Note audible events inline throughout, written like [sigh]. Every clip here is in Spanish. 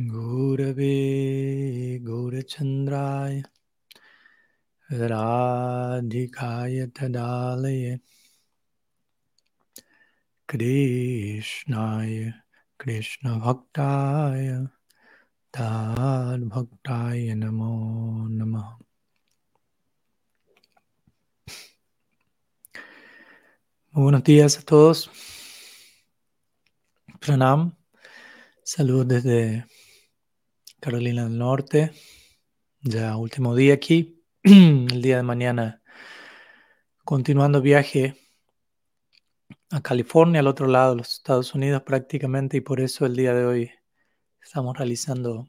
गौरवे गौरचन्द्राय राधिकाय तदालय कृष्णाय कृष्णभक्ताय ताद्भक्ताय नमो नमः Buenos días a todos. Pranam. Desde Carolina del Norte. Ya último día aquí. [clears throat] El día de mañana continuando viaje a California, al otro lado de los Estados Unidos prácticamente, y por eso el día de hoy estamos realizando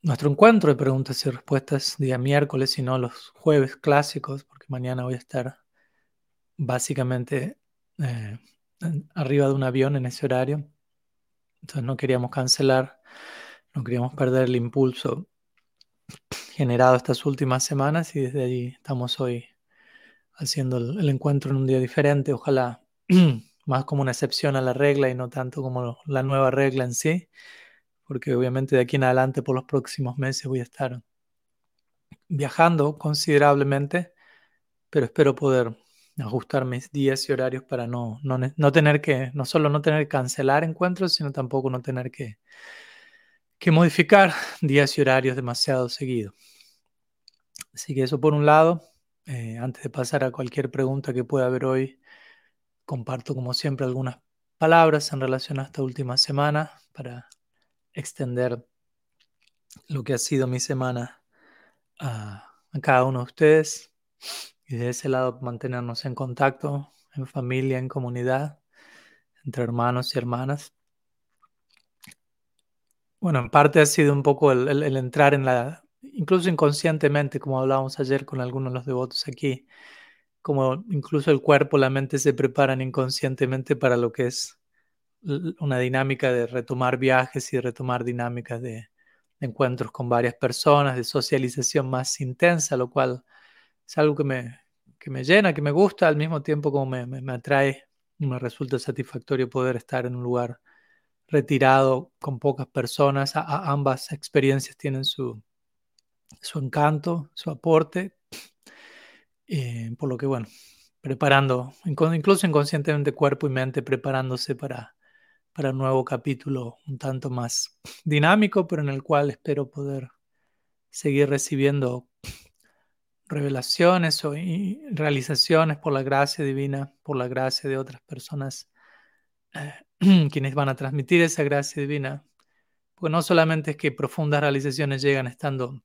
nuestro encuentro de preguntas y respuestas día miércoles y no los jueves clásicos, porque mañana voy a estar básicamente eh, arriba de un avión en ese horario. Entonces no queríamos cancelar, no queríamos perder el impulso generado estas últimas semanas y desde allí estamos hoy haciendo el, encuentro en un día diferente, ojalá [clears throat] más como una excepción a la regla y no tanto como la nueva regla en sí, porque obviamente de aquí en adelante por los próximos meses voy a estar viajando considerablemente, pero espero poder ajustar mis días y horarios para no, no, tener que, no solo no tener que cancelar encuentros, sino tampoco no tener que, que modificar días y horarios demasiado seguido. Así que eso por un lado, eh, antes de pasar a cualquier pregunta que pueda haber hoy, comparto como siempre algunas palabras en relación a esta última semana para extender lo que ha sido mi semana a cada uno de ustedes y de ese lado mantenernos en contacto, en familia, en comunidad, entre hermanos y hermanas. Bueno, en parte ha sido un poco el, entrar en la, incluso inconscientemente, como hablábamos ayer con algunos de los devotos aquí, como incluso el cuerpo, la mente se preparan inconscientemente para lo que es una dinámica de retomar viajes y retomar dinámicas de encuentros con varias personas, de socialización más intensa, lo cual es algo que me, que me llena, que me gusta, al mismo tiempo como me, me, atrae y me resulta satisfactorio poder estar en un lugar retirado con pocas personas. A, ambas experiencias tienen su, su encanto, su aporte. Eh, por lo que, bueno, preparando, incluso inconscientemente cuerpo y mente, preparándose para, para un nuevo capítulo un tanto más dinámico, pero en el cual espero poder seguir recibiendo revelaciones o realizaciones por la gracia divina, por la gracia de otras personas, eh, [clears throat] quienes van a transmitir esa gracia divina. Pues no solamente es que profundas realizaciones llegan estando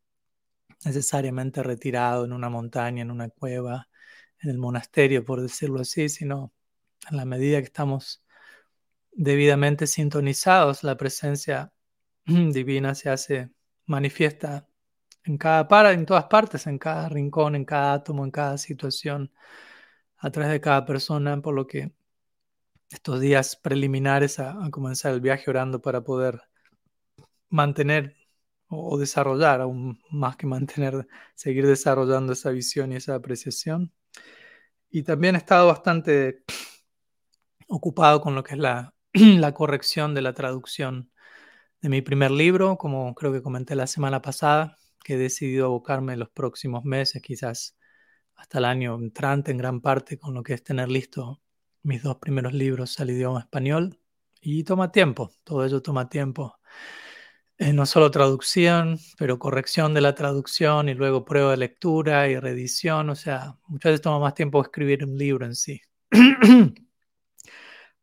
necesariamente retirado en una montaña, en una cueva, en el monasterio, por decirlo así, sino en la medida que estamos debidamente sintonizados, la presencia [clears throat] divina se hace manifiesta en cada para, en todas partes, en cada rincón, en cada átomo, en cada situación, a través de cada persona, por lo que estos días preliminares a, comenzar el viaje orando para poder mantener o, desarrollar, aún más que mantener, seguir desarrollando esa visión y esa apreciación. Y también he estado bastante ocupado con lo que es la, [clears throat] la corrección de la traducción de mi primer libro, como creo que comenté la semana pasada, que he decidido abocarme en los próximos meses, quizás hasta el año entrante en gran parte, con lo que es tener listo mis dos primeros libros al idioma español. Y toma tiempo, todo ello toma tiempo. Eh, no solo traducción, pero corrección de la traducción y luego prueba de lectura y reedición. O sea, muchas veces toma más tiempo escribir un libro en sí. [clears throat]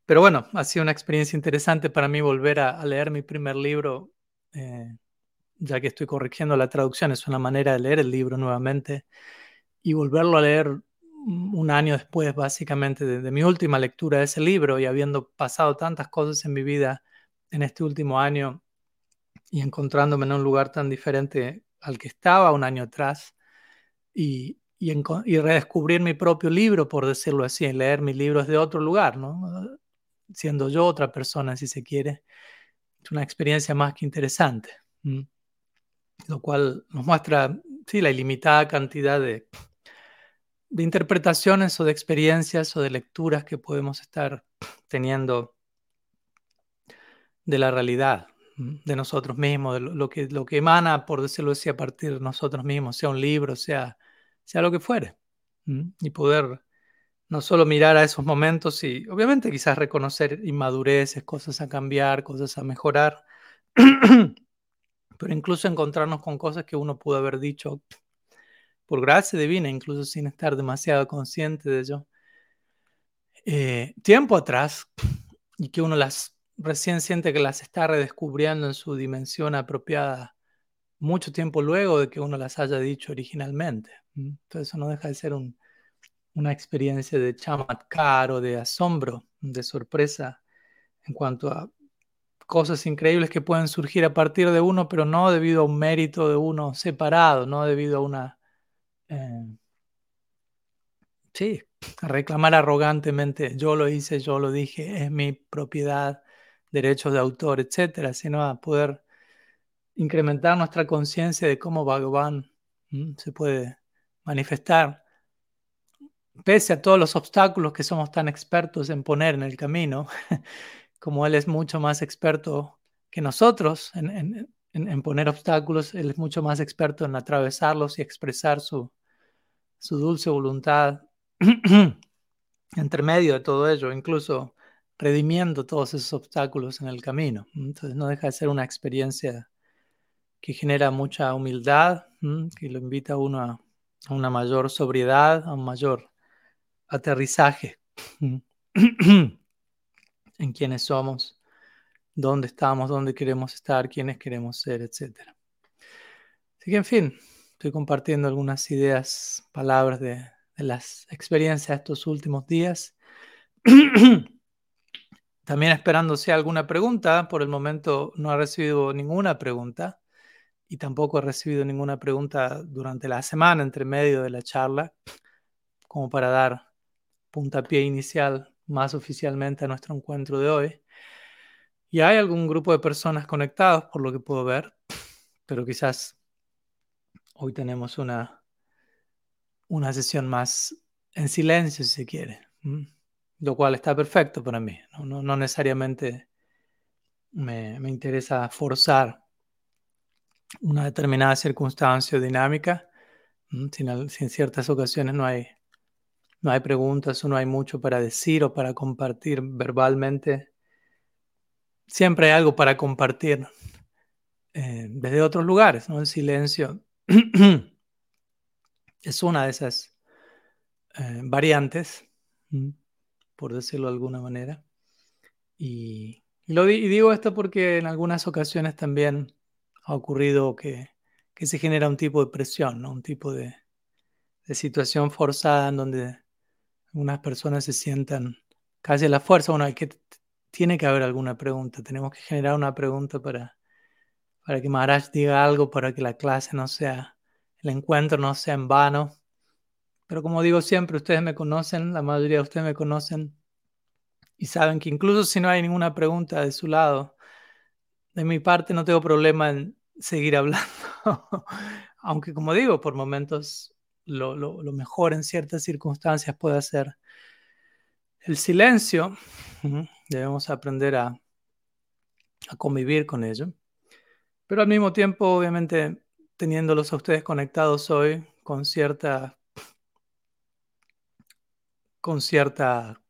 pero bueno, ha sido una experiencia interesante para mí volver a, leer mi primer libro. Eh, ya que estoy corrigiendo la traducción, es una manera de leer el libro nuevamente y volverlo a leer un año después, básicamente, de, mi última lectura de ese libro y habiendo pasado tantas cosas en mi vida en este último año y encontrándome en un lugar tan diferente al que estaba un año atrás y, y, redescubrir mi propio libro, por decirlo así, leer mis libros de otro lugar, ¿no? siendo yo otra persona, si se quiere. Es una experiencia más que interesante lo cual nos muestra sí, la ilimitada cantidad de, de interpretaciones o de experiencias o de lecturas que podemos estar teniendo de la realidad. de nosotros mismos, de lo, que, lo que emana, por decirlo así, a partir de nosotros mismos, sea un libro, sea, sea lo que fuere. Y poder no solo mirar a esos momentos y obviamente quizás reconocer inmadureces, cosas a cambiar, cosas a mejorar, [clears throat] pero incluso encontrarnos con cosas que uno pudo haber dicho por gracia divina, incluso sin estar demasiado consciente de ello, eh, tiempo atrás, [sniffs] y que uno las recién siente que las está redescubriendo en su dimensión apropiada mucho tiempo luego de que uno las haya dicho originalmente. Entonces eso no deja de ser una experiencia de chamatkar o de asombro, de sorpresa en cuanto a cosas increíbles que pueden surgir a partir de uno, pero no debido a un mérito de uno separado, no debido a una... Eh, sí, reclamar arrogantemente, yo lo hice, yo lo dije, es mi propiedad, derechos de autor, etcétera, sino a poder incrementar nuestra conciencia de cómo Bhagavan se puede manifestar, pese a todos los obstáculos que somos tan expertos en poner en el camino, [laughs] como Él es mucho más experto que nosotros en, poner obstáculos, Él es mucho más experto en atravesarlos y expresar su, su dulce voluntad [clears throat] entre medio de todo ello, incluso redimiendo todos esos obstáculos en el camino. Entonces no deja de ser una experiencia que genera mucha humildad, que lo invita a uno a, una mayor sobriedad, a un mayor aterrizaje [clears throat] en quiénes somos, dónde estamos, dónde queremos estar, quiénes queremos ser, etc. Así que, en fin, estoy compartiendo algunas ideas, palabras de, las experiencias de estos últimos días. [clears throat] También esperando si alguna pregunta. Por el momento no he recibido ninguna pregunta y tampoco he recibido ninguna pregunta durante la semana entre medio de la charla, como para dar puntapié inicial más oficialmente a nuestro encuentro de hoy. Y hay algún grupo de personas conectados, por lo que puedo ver, pero quizás hoy tenemos una, una sesión más en silencio, si se quiere, lo cual está perfecto para mí. No, no, necesariamente me, me, interesa forzar una determinada circunstancia o dinámica, si en ciertas ocasiones no hay no hay preguntas o no hay mucho para decir o para compartir verbalmente. Siempre hay algo para compartir eh, desde otros lugares, ¿no? El silencio [clears throat] es una de esas eh, variantes, por decirlo de alguna manera. Y, lo digo esto porque en algunas ocasiones también ha ocurrido que, se genera un tipo de presión, ¿no? un tipo de, de situación forzada en donde algunas personas se sientan casi a la fuerza. Bueno, hay que, tiene que haber alguna pregunta. Tenemos que generar una pregunta para, para que Maharaj diga algo, para que la clase no sea, el encuentro no sea en vano. Pero como digo siempre, ustedes me conocen, la mayoría de ustedes me conocen y saben que incluso si no hay ninguna pregunta de su lado, de mi parte no tengo problema en seguir hablando. [laughs] Aunque como digo, por momentos lo, mejor en ciertas circunstancias puede ser el silencio. Debemos aprender a, a convivir con ello. Pero al mismo tiempo, obviamente, teniéndolos a ustedes conectados hoy con cierta, con cierta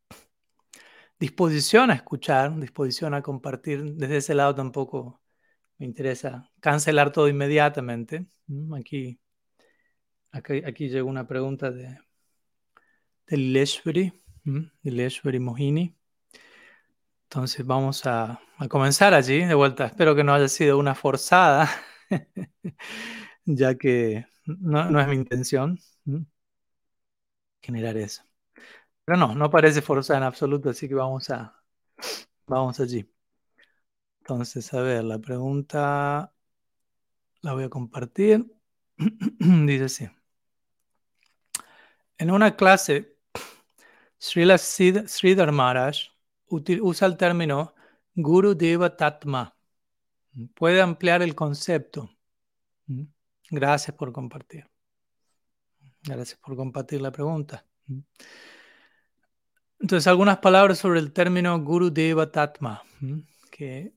disposición a escuchar, disposición a compartir, desde ese lado tampoco me interesa cancelar todo inmediatamente. Aquí Aquí, llegó una pregunta de, de Lileshwari, Mohini. Entonces vamos a, comenzar allí de vuelta. Espero que no haya sido una forzada, [laughs] ya que no, es mi intención generar eso. Pero no, no parece forzada en absoluto, así que vamos a vamos allí. Entonces, a ver, la pregunta la voy a compartir. [clears throat] Dice así. En una clase, Srila Sridhar Maharaj usa el término Guru Deva Tatma. Puede ampliar el concepto. Gracias por compartir. Gracias por compartir la pregunta. Entonces, algunas palabras sobre el término Guru Deva Tatma, que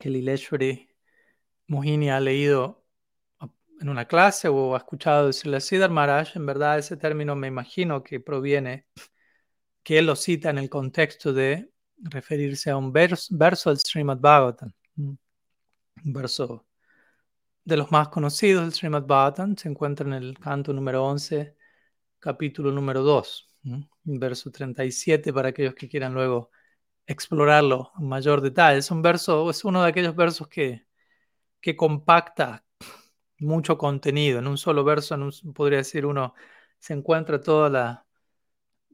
que Lileshwari Mohini ha leído en una clase o ha escuchado decirle a Siddhar Maharaj, en verdad ese término me imagino que proviene, que lo cita en el contexto de referirse a un verso, del Srimad Bhagavatam, un verso de los más conocidos del Srimad Bhagavatam, se encuentra en el canto número 11, capítulo número 2, verso 37 para aquellos que quieran luego explorarlo en mayor detalle. Es un verso, es uno de aquellos versos que, que compacta mucho contenido. En un solo verso, podría decir uno, se encuentra toda la,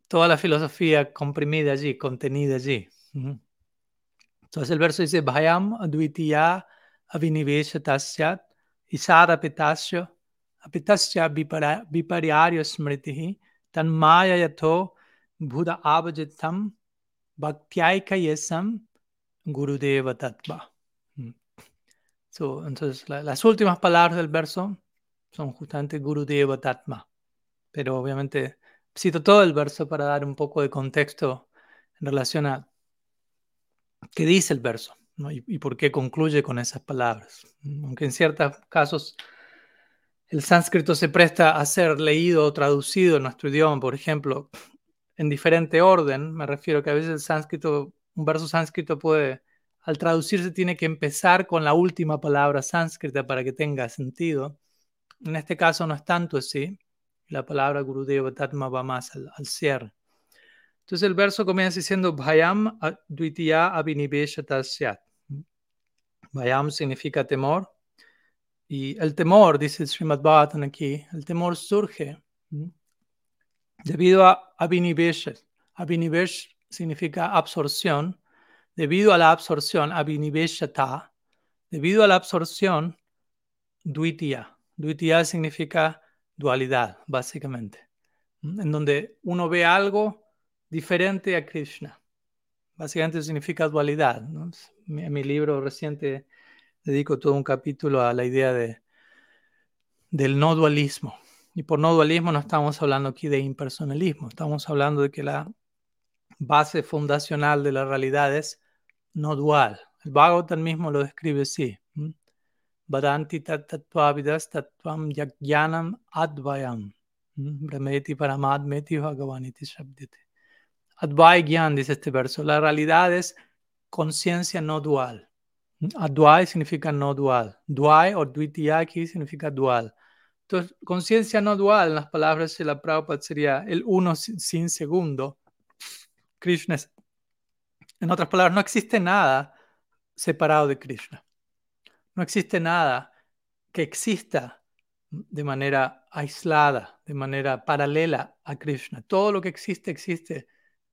toda la filosofía comprimida allí, contenida allí. Entonces el verso dice, Bhayam advitiya avinivesha tasyat isara petasya apitasya viparyario smritihi tan maya yato buddha abhajitam bhaktyaika yesam gurudeva tattva. entonces, las últimas palabras del verso son justamente Gurudeva Tatma. Pero obviamente cito todo el verso para dar un poco de contexto en relación a qué dice el verso y, por qué concluye con esas palabras. Aunque en ciertos casos el sánscrito se presta a ser leído o traducido en nuestro idioma, por ejemplo, en diferente orden, me refiero que a veces el sánscrito, un verso sánscrito puede al traducirse tiene que empezar con la última palabra sánscrita para que tenga sentido. En este caso no es tanto así. La palabra Gurudeva Tatma va más al, cierre. Entonces el verso comienza diciendo Bhayam Dvitiya Abhinivesha Tasyat. Bhayam significa temor. Y el temor, dice el Srimad Bhattan aquí, el temor surge debido a Abhinivesha. Abhinivesh significa absorción debido a la absorción, abhiniveshata, debido a la absorción, duitya. Duitya significa dualidad, básicamente, en donde uno ve algo diferente a Krishna. Básicamente significa dualidad. En mi libro reciente dedico todo un capítulo a la idea de, del no dualismo. Y por no dualismo no estamos hablando aquí de impersonalismo, estamos hablando de que la base fundacional de la realidad es no dual. El Bhagavatam mismo lo describe así. Vadanti tattvavidas tattvam yagyanam advayam. Brahmeti paramadmeti bhagavaniti shabdite. Advay gyan, dice este verso. La realidad es conciencia no dual. Advay significa no dual. Dvay o dvitiyaki significa dual. Entonces, conciencia no dual, en las palabras de la Prabhupada, sería el uno sin segundo. Krishna es en otras palabras, no existe nada separado de Krishna. No existe nada que exista de manera aislada, de manera paralela a Krishna. Todo lo que existe existe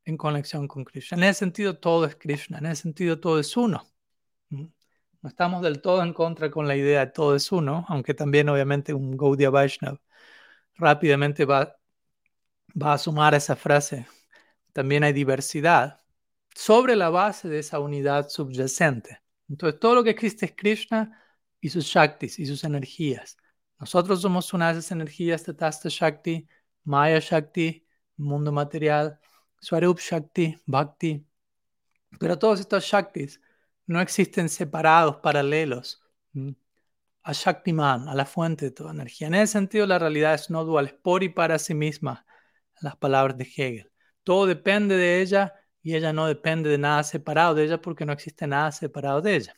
en conexión con Krishna. En ese sentido, todo es Krishna. En ese sentido, todo es uno. ¿Mm? No estamos del todo en contra con la idea de todo es uno, aunque también obviamente un Gaudiya Vaishnav rápidamente va, va a sumar esa frase. También hay diversidad, sobre la base de esa unidad subyacente. Entonces, todo lo que existe es Krishna y sus Shaktis y sus energías. Nosotros somos una de esas energías, Tatasta Shakti, Maya Shakti, mundo material, Swarup Shakti, Bhakti. Pero todos estos Shaktis no existen separados, paralelos a Shaktiman, a la fuente de toda energía. En ese sentido, la realidad es no dual, es por y para sí misma, las palabras de Hegel. Todo depende de ella y ella no depende de nada separado de ella porque no existe nada separado de ella.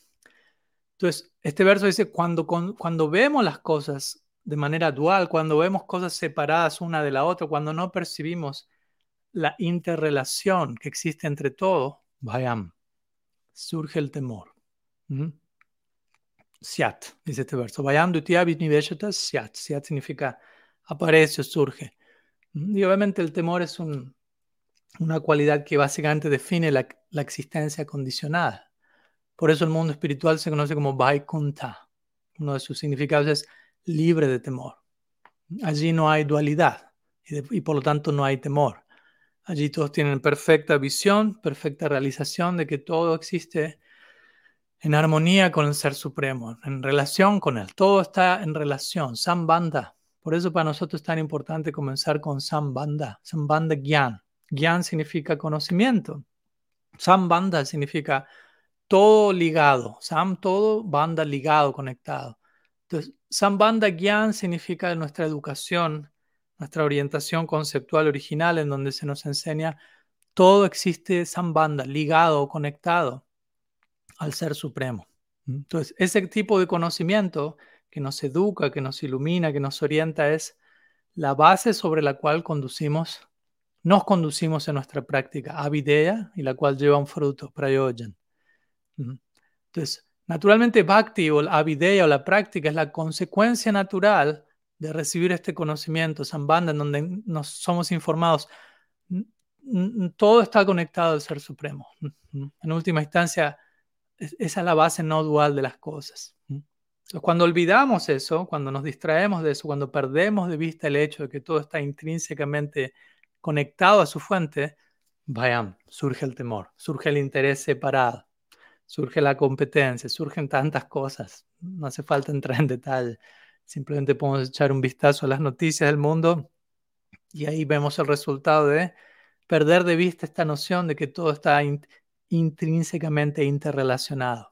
Entonces, este verso dice, cuando, cuando vemos las cosas de manera dual, cuando vemos cosas separadas una de la otra, cuando no percibimos la interrelación que existe entre todo, vayam, surge el temor. ¿Mm? Siat, dice este verso. Vayam siat. Siat significa aparece o surge. ¿Mm? Y obviamente el temor es un, una cualidad que básicamente define la, existencia condicionada. Por eso el mundo espiritual se conoce como Vaikunta. Uno de sus significados es libre de temor. Allí no hay dualidad y, por lo tanto no hay temor. Allí todos tienen perfecta visión, perfecta realización de que todo existe en armonía con el Ser Supremo, en relación con Él. Todo está en relación, Sambanda. Por eso para nosotros es tan importante comenzar con Sambanda, Sambanda Gyan Gyan significa conocimiento. Sambandha significa todo ligado. Sam, todo banda ligado, conectado. Entonces, Sambanda Gyan significa nuestra educación, nuestra orientación conceptual original, en donde se nos enseña todo existe Sambanda, ligado o conectado al Ser Supremo. Entonces, ese tipo de conocimiento que nos educa, que nos ilumina, que nos orienta, es la base sobre la cual conducimos, nos conducimos en nuestra práctica, avideya, y la cual lleva un fruto, prayojan. Entonces, naturalmente bhakti o la avideya o la práctica es la consecuencia natural de recibir este conocimiento, sambandha, en donde nos somos informados. Todo está conectado al Ser Supremo. En última instancia, esa es la base no dual de las cosas. Cuando olvidamos eso, cuando nos distraemos de eso, cuando perdemos de vista el hecho de que todo está intrínsecamente conectado a su fuente, vayan, surge el temor, surge el interés separado surge la competencia, surgen tantas cosas. No hace falta entrar en detalle. Simplemente podemos echar un vistazo a las noticias del mundo y ahí vemos el resultado de perder de vista esta noción de que todo está intrínsecamente interrelacionado.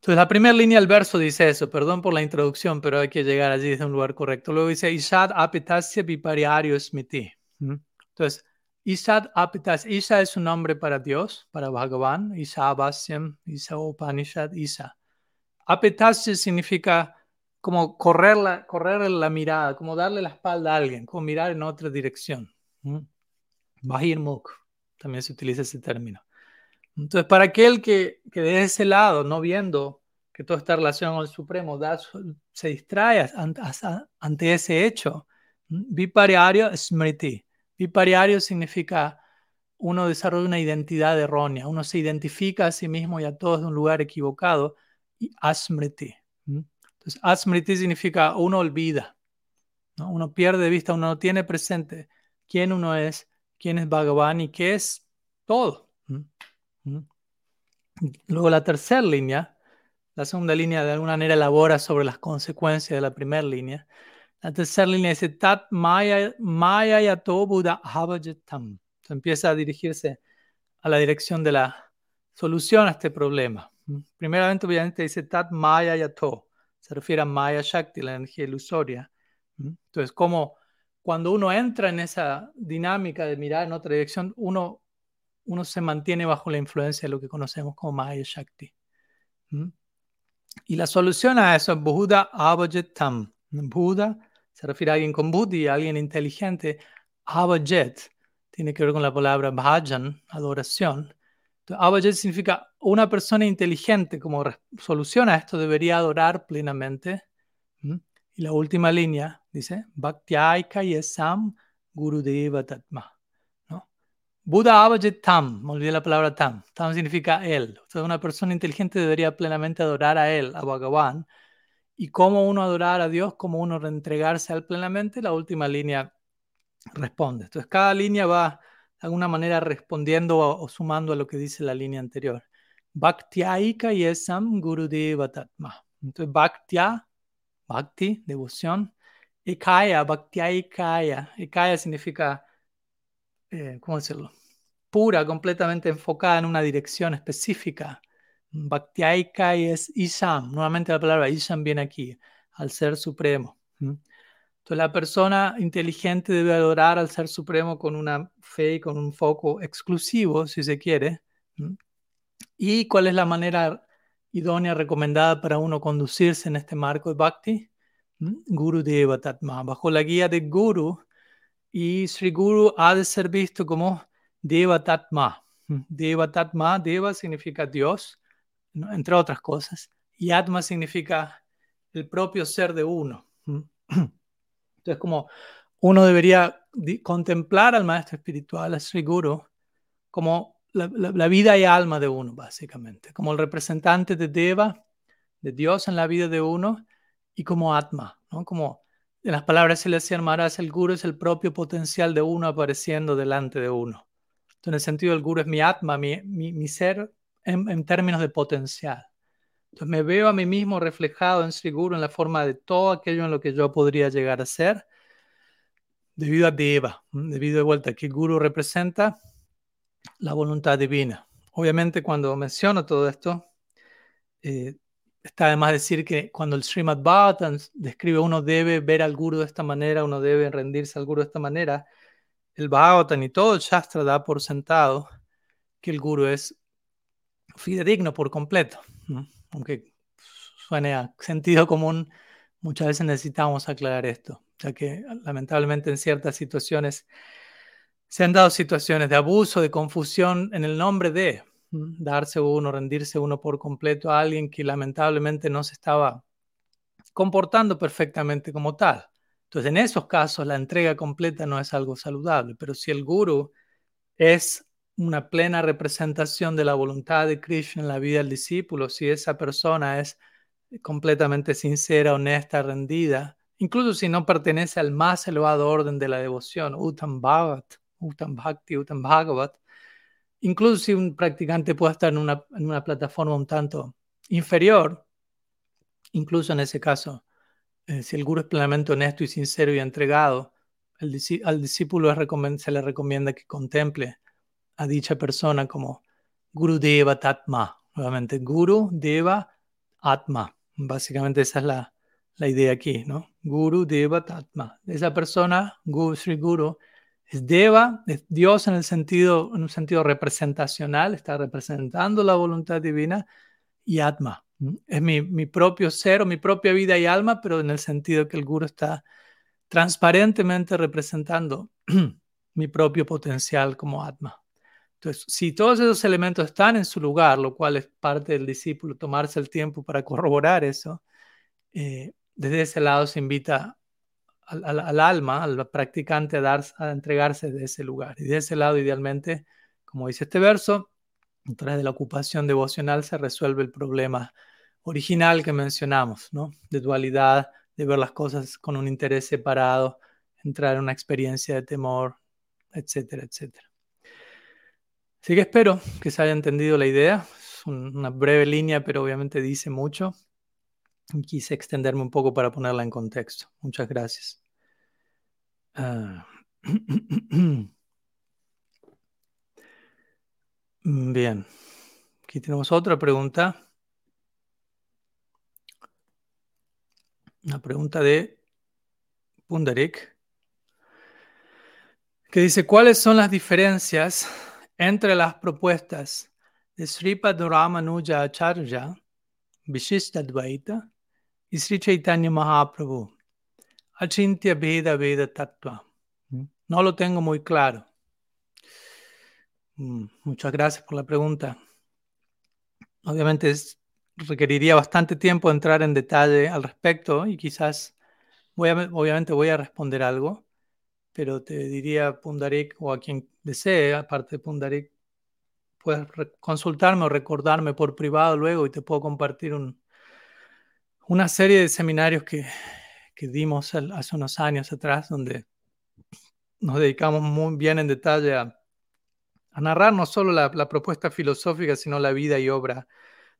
Entonces, la primera línea del verso dice eso, perdón por la introducción, pero hay que llegar allí desde un lugar correcto. Luego dice, Ishad apetasya vipariario smiti. Entonces, Isad Apitas, Isa es un nombre para Dios, para Bhagavan, Isa Abasyam, Isa Upanishad, Isa. Apitasya significa como correr la, correr la mirada, como darle la espalda a alguien, como mirar en otra dirección. Bahir Muk, también se utiliza ese término. Entonces, para aquel que, que de ese lado, no viendo que toda esta relación con el Supremo da, se distrae ante, ese hecho, Vipariario Smriti Vipariario significa uno desarrolla una identidad errónea, uno se identifica a sí mismo y a todos de un lugar equivocado, y asmriti. Entonces, asmriti significa uno olvida, ¿no? uno pierde de vista, uno no tiene presente quién uno es, quién es Bhagavan y qué es todo. Luego la tercera línea, la segunda línea de alguna manera elabora sobre las consecuencias de la primera línea. La tercera línea dice Tat Maya, maya Yato Buddha Havajatam. empieza a dirigirse a la dirección de la solución a este problema. Primeramente, obviamente, dice Tat Maya Yato. Se refiere a Maya Shakti, la energía ilusoria. Entonces, como cuando uno entra en esa dinámica de mirar en otra dirección, uno, uno se mantiene bajo la influencia de lo que conocemos como Maya Shakti. Y la solución a eso es Buddha Avajatam. Buddha se refiere a alguien con buddhi, a alguien inteligente. Avajet tiene que ver con la palabra bhajan, adoración. Avajet significa una persona inteligente, como solución a esto, debería adorar plenamente. Y la última línea dice, Bhaktyaika yesam gurudeva tatma. ¿No? Buddha Avajet Tam, me olvidé la palabra Tam. Tam significa él. Una persona inteligente debería plenamente adorar a él, a Bhagavan, y cómo uno adorar a Dios, cómo uno reentregarse a Él plenamente, la última línea responde. Entonces, cada línea va de alguna manera respondiendo o, sumando a lo que dice la línea anterior. Bhaktyaika yesam gurudeva tatma. Entonces, bhaktya, bhakti, devoción. Ekaya, bhaktyaikaya. Ekaya significa, eh, ¿cómo decirlo? Pura, completamente enfocada en una dirección específica. Bhaktiaika es Isham. Nuevamente la palabra Isham viene aquí, al Ser Supremo. Entonces la persona inteligente debe adorar al Ser Supremo con una fe y con un foco exclusivo, si se quiere. ¿Y cuál es la manera idónea recomendada para uno conducirse en este marco de Bhakti? Guru Deva Tatma. Bajo la guía de Guru, y Sri Guru ha de ser visto como Deva Tatma. Deva Tatma, Deva significa Dios, entre otras cosas. Y Atma significa el propio ser de uno. [clears throat] Entonces, como uno debería contemplar al maestro espiritual, al Sri Guru, como la, vida y alma de uno, básicamente, como el representante de Deva, de Dios en la vida de uno, y como Atma, ¿no? Como en las palabras se le decía Maharaj, el Guru es el propio potencial de uno apareciendo delante de uno. En el sentido, el Guru es mi Atma, mi, ser en, términos de potencial. Entonces me veo a mí mismo reflejado en Sri Guru en la forma de todo aquello en lo que yo podría llegar a ser debido a Deva, debido de vuelta que Guru representa la voluntad divina. obviamente cuando menciono todo esto, eh, está además decir que cuando el Srimad Bhattan describe uno debe ver al guru de esta manera, uno debe rendirse al guru de esta manera, el Bhagavatam y todo el Shastra da por sentado que el guru es fidedigno por completo. Aunque suene a sentido común, muchas veces necesitamos aclarar esto, ya que lamentablemente en ciertas situaciones se han dado situaciones de abuso, de confusión en el nombre de darse uno, rendirse uno por completo a alguien que lamentablemente no se estaba comportando perfectamente como tal. Entonces, en esos casos, la entrega completa no es algo saludable, pero si el guru es una plena representación de la voluntad de Krishna en la vida del discípulo, si esa persona es completamente sincera, honesta, rendida, incluso si no pertenece al más elevado orden de la devoción, Uttam Bhagat, Uttam Bhakti, Uttam Bhagavat, incluso si un practicante puede estar en una, en una plataforma un tanto inferior, incluso en ese caso, eh, si el guru es plenamente honesto y sincero y entregado, al discípulo se le recomienda que contemple a dicha persona como Guru Deva Tatma. Nuevamente, Guru Deva Atma. Básicamente esa es la, la idea aquí, ¿no? Guru Deva Tatma. Esa persona, Guru, Sri Guru, es Deva, es Dios en, el sentido, en un sentido representacional, está representando la voluntad divina, y Atma. Es mi, mi, propio ser o mi propia vida y alma, pero en el sentido que el Guru está transparentemente representando [clears throat] mi propio potencial como Atma. Entonces, si todos esos elementos están en su lugar, lo cual es parte del discípulo, tomarse el tiempo para corroborar eso, eh, desde ese lado se invita al, alma, al practicante a, dar, a entregarse de ese lugar. Y de ese lado, idealmente, como dice este verso, a través de la ocupación devocional se resuelve el problema original que mencionamos, ¿no? De dualidad, de ver las cosas con un interés separado, entrar en una experiencia de temor, etcétera, etcétera. Así que espero que se haya entendido la idea. Es una breve línea, pero obviamente dice mucho. Quise extenderme un poco para ponerla en contexto. Muchas gracias. Ah. [clears throat] Bien, aquí tenemos otra pregunta. Una pregunta de Pundarik, que dice, ¿cuáles son las diferencias entre las propuestas de Sripad Ramanuja Acharya, Vishishta Dvaita, y Sri Chaitanya Mahaprabhu, Achintya Veda Veda Tattva. ¿Mm? No lo tengo muy claro. Mm, muchas gracias por la pregunta. Obviamente requeriría bastante tiempo entrar en detalle al respecto y quizás, voy a, obviamente voy a responder algo, pero te diría Pundarik o a quien desee, aparte de Pundarik, puedes consultarme o recordarme por privado luego y te puedo compartir un, una serie de seminarios que, que dimos hace unos años atrás, donde nos dedicamos muy bien en detalle a, narrar no solo la, propuesta filosófica, sino la vida y obra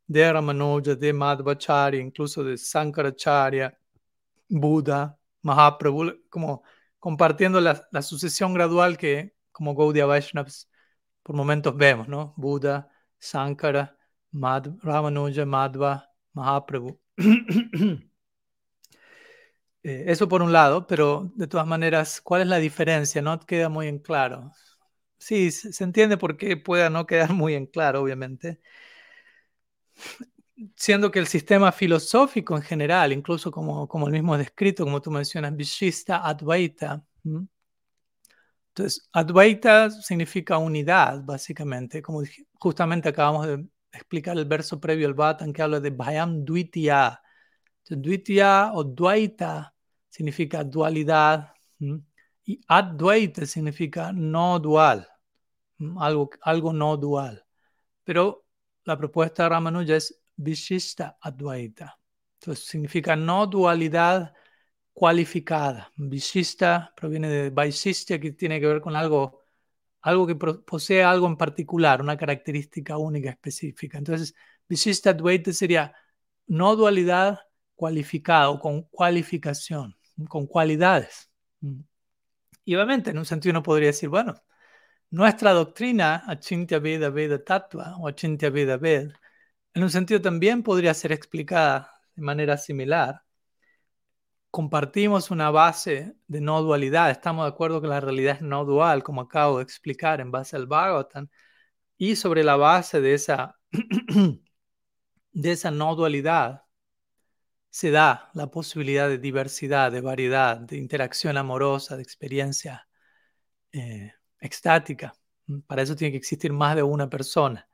de Ramanuja, de Madhvacharya, incluso de Sankaracharya, Buda, Mahaprabhu, como compartiendo la, sucesión gradual que como Gaudiya Vaishnavas por momentos vemos, ¿no? Buda, Sankara, Ramanuja, Madhva, Mahaprabhu. [coughs] Eh, eso por un lado, pero de todas maneras, ¿cuál es la diferencia? No queda muy en claro. Sí, se entiende por qué pueda no quedar muy en claro, obviamente. Siendo que el sistema filosófico en general, incluso como, como el mismo descrito, como tú mencionas, Vishista Advaita. Entonces, Advaita significa unidad, básicamente, como justamente acabamos de explicar el verso previo al Bhattan que habla de Bhayam Dvitiya. Dvitiya o Dvaita significa dualidad y Advaita significa no dual, algo, algo no dual. Pero la propuesta de Ramanuja es Vishista Advaita. Entonces significa no dualidad cualificada. Vishista proviene de Vaishistya, que tiene que ver con algo algo que posee algo en particular, una característica única específica. Entonces, Vishista Dvaita sería no dualidad cualificada o con cualificación, con cualidades. Y obviamente, en un sentido uno podría decir, bueno, nuestra doctrina, Achintya Veda Veda Tattva o Achintya Veda Ved, en un sentido también podría ser explicada de manera similar. Compartimos una base de no dualidad, estamos de acuerdo que la realidad es no dual, como acabo de explicar en base al Bhagavatam, y sobre la base de esa, [clears throat] de esa no dualidad se da la posibilidad de diversidad, de variedad, de interacción amorosa, de experiencia eh, extática. Para eso tiene que existir más de una persona.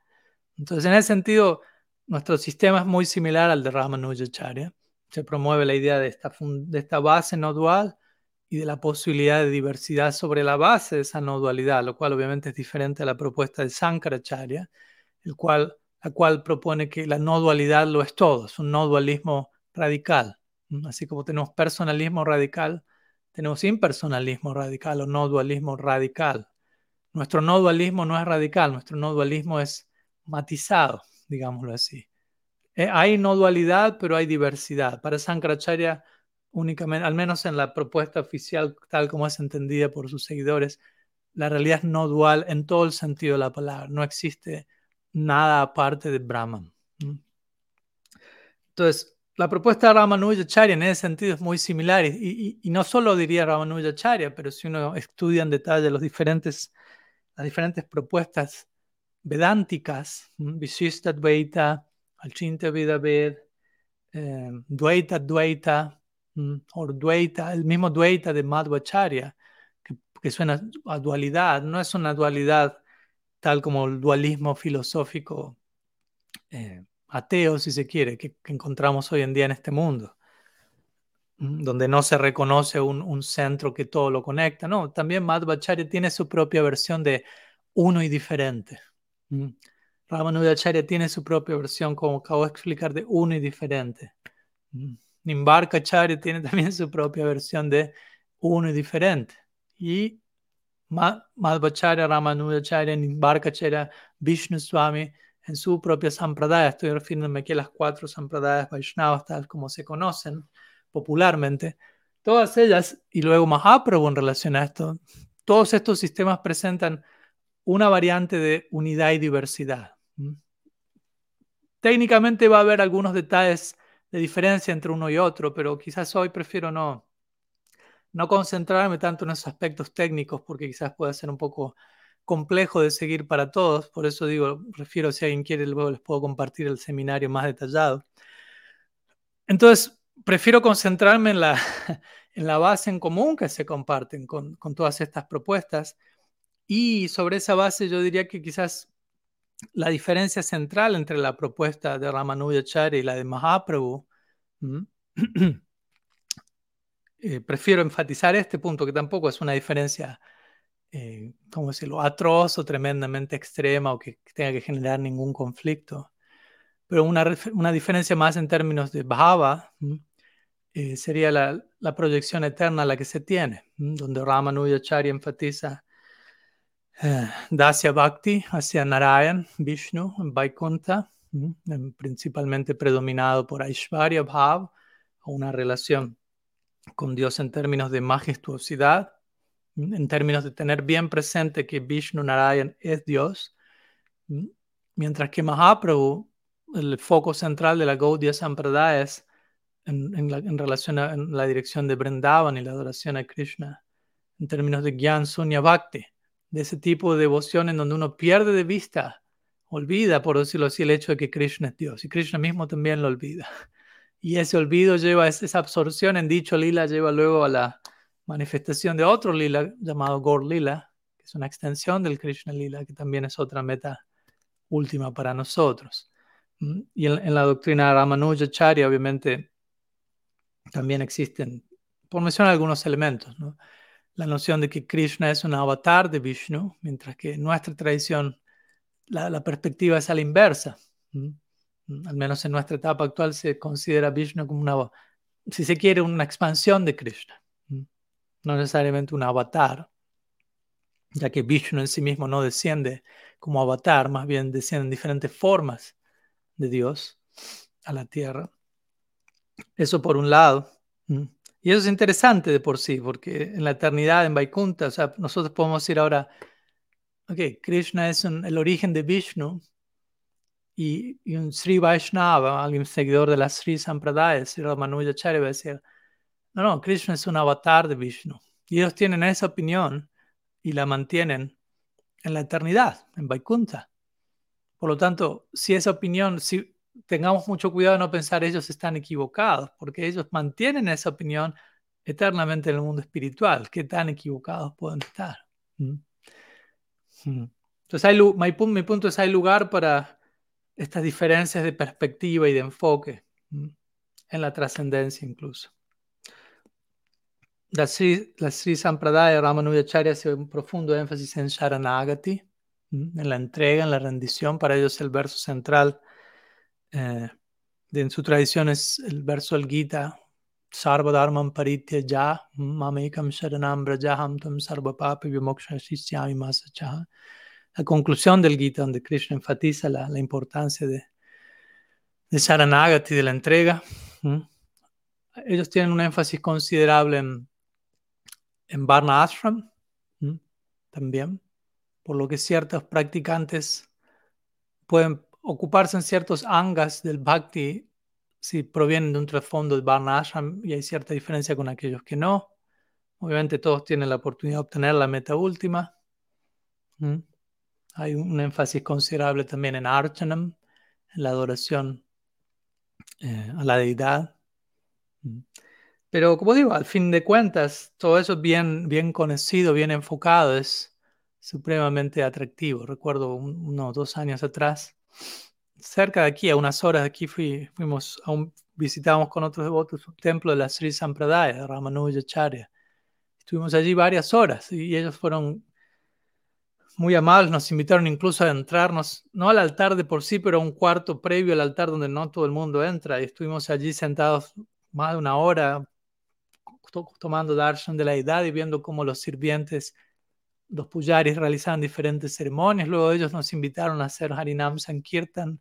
Entonces, en ese sentido, nuestro sistema es muy similar al de Ramanujacharya. Se promueve la idea de esta, de esta base no dual y de la posibilidad de diversidad sobre la base de esa no dualidad, lo cual obviamente es diferente a la propuesta de Sankaracharya, el cual, la cual propone que la no dualidad lo es todo, es un no dualismo radical. Así como tenemos personalismo radical, tenemos impersonalismo radical o no dualismo radical. Nuestro no dualismo no es radical, nuestro no dualismo es matizado digámoslo así. Eh, hay no dualidad, pero hay diversidad. Para Sankaracharya, únicamente, al menos en la propuesta oficial, tal como es entendida por sus seguidores, la realidad es no dual en todo el sentido de la palabra. No existe nada aparte de Brahman. Entonces, la propuesta de Ramanujacharya en ese sentido es muy similar y, no solo diría Ramanujacharya, pero si uno estudia en detalle las diferentes propuestas vedánticas, Visishta Dvaita, Alchinta Vedaved, eh, Dvaita Dvaita, o Dvaita, el mismo Dvaita de Madhvacharya, que, que suena a dualidad, no es una dualidad tal como el dualismo filosófico eh, ateo, si se quiere, que, encontramos hoy en día en este mundo, donde no se reconoce un, un, centro que todo lo conecta. No, también Madhvacharya tiene su propia versión de uno y diferente. Ramanujacharya tiene su propia versión, como acabo de explicar, de uno y diferente. Mm. Nimbarkacharya tiene también su propia versión de uno y diferente. Y Madhvacharya, Ramanujacharya, Nimbarkacharya, Vishnu Swami, en su propia sampradaya, estoy refiriéndome aquí a las cuatro sampradayas Vaishnavas, tal como se conocen popularmente, todas ellas, y luego Mahaprabhu en relación a esto, todos estos sistemas presentan una variante de unidad y diversidad. Técnicamente va a haber algunos detalles de diferencia entre uno y otro, pero quizás hoy prefiero no, no concentrarme tanto en esos aspectos técnicos porque quizás pueda ser un poco complejo de seguir para todos. Por eso digo, prefiero si alguien quiere, luego les puedo compartir el seminario más detallado. Entonces, prefiero concentrarme en la, [laughs] en la base en común que se comparten con, con todas estas propuestas y sobre esa base yo diría que quizás la diferencia central entre la propuesta de Ramanujacharya y la de Mahaprabhu, [clears throat] eh, prefiero enfatizar este punto que tampoco es una diferencia, eh, ¿cómo decirlo?, atroz o tremendamente extrema o que tenga que generar ningún conflicto, pero una, una diferencia más en términos de bhava eh, sería la, la, proyección eterna la que se tiene, donde Ramanujacharya enfatiza Dasya Bhakti hacia Narayan, Vishnu, Vaikuntha, principalmente predominado por Aishvarya Bhav, una relación con Dios en términos de majestuosidad, en términos de tener bien presente que Vishnu Narayan es Dios, mientras que Mahaprabhu, el foco central de la Gaudiya Sampradaya es en, en, relación a la dirección de Vrindavan y la adoración a Krishna, en términos de Gyan Sunya Bhakti de ese tipo de devoción en donde uno pierde de vista, olvida, por decirlo así, el hecho de que Krishna es Dios. Y Krishna mismo también lo olvida. Y ese olvido lleva, esa absorción en dicho lila lleva luego a la manifestación de otro lila llamado Gaur Lila, que es una extensión del Krishna Lila, que también es otra meta última para nosotros. ¿Mm? Y en, la doctrina Ramanujacharya, obviamente, también existen, por mencionar algunos elementos, ¿no? La noción de que Krishna es un avatar de Vishnu, mientras que en nuestra tradición la, perspectiva es a la inversa. Al menos en nuestra etapa actual se considera Vishnu como una, si se quiere, una expansión de Krishna, no necesariamente un avatar, ya que Vishnu en sí mismo no desciende como avatar, más bien descienden diferentes formas de Dios a la tierra. Eso por un lado. Y eso es interesante de por sí, porque en la eternidad, en Vaikunta, nosotros podemos ir ahora ok, Krishna es el origen de Vishnu y, un Sri Vaishnava, alguien seguidor de la Sri Sampradaya, Sri Ramanujacharya, va a decir, no, no, Krishna es un avatar de Vishnu. Y ellos tienen esa opinión y la mantienen en la eternidad, en Vaikuntha. Por lo tanto, si esa opinión, si tengamos mucho cuidado de no pensar ellos están equivocados, porque ellos mantienen esa opinión eternamente en el mundo espiritual. ¿Qué tan equivocados pueden estar? ¿Mm? Entonces, hay, mi, punto es, hay lugar para estas diferencias de perspectiva y de enfoque, en la trascendencia incluso. La Sri, la Sri Sampradaya Ramanujacharya hace un profundo énfasis en Sharanagati, en la entrega, en la rendición. Para ellos el verso central eh, en su tradición es el verso del Gita, Sarva Dharmam Paritya Ya, Mamekam Sharanam Brajaham Tam Sarva Papi Vimoksha Shishyami Masachaha. La conclusión del Gita, donde Krishna enfatiza la, la importancia de, de de la entrega. Ellos tienen un énfasis considerable en en Varna Ashram también, por lo que ciertos practicantes pueden ocuparse en ciertos angas del bhakti si provienen de un trasfondo de Varna Ashram y hay cierta diferencia con aquellos que no. Obviamente todos tienen la oportunidad de obtener la meta última. Hay un énfasis considerable también en Archanam, en la adoración eh, a la deidad. Pero como digo, al fin de cuentas, todo eso bien, bien conocido, bien enfocado, es supremamente atractivo. Recuerdo unos dos años atrás, cerca de aquí, a unas horas de aquí, fui, fuimos visitamos con otros devotos un templo de la Sri Sampradaya, de Ramanujacharya. Estuvimos allí varias horas y ellos fueron muy amables, nos invitaron incluso a entrarnos, no al altar de por sí, pero a un cuarto previo al altar donde no todo el mundo entra. Y estuvimos allí sentados más de una hora, tomando darshan de la edad y viendo cómo los sirvientes, los pujaris realizaban diferentes ceremonias. Luego ellos nos invitaron a hacer Harinam Sankirtan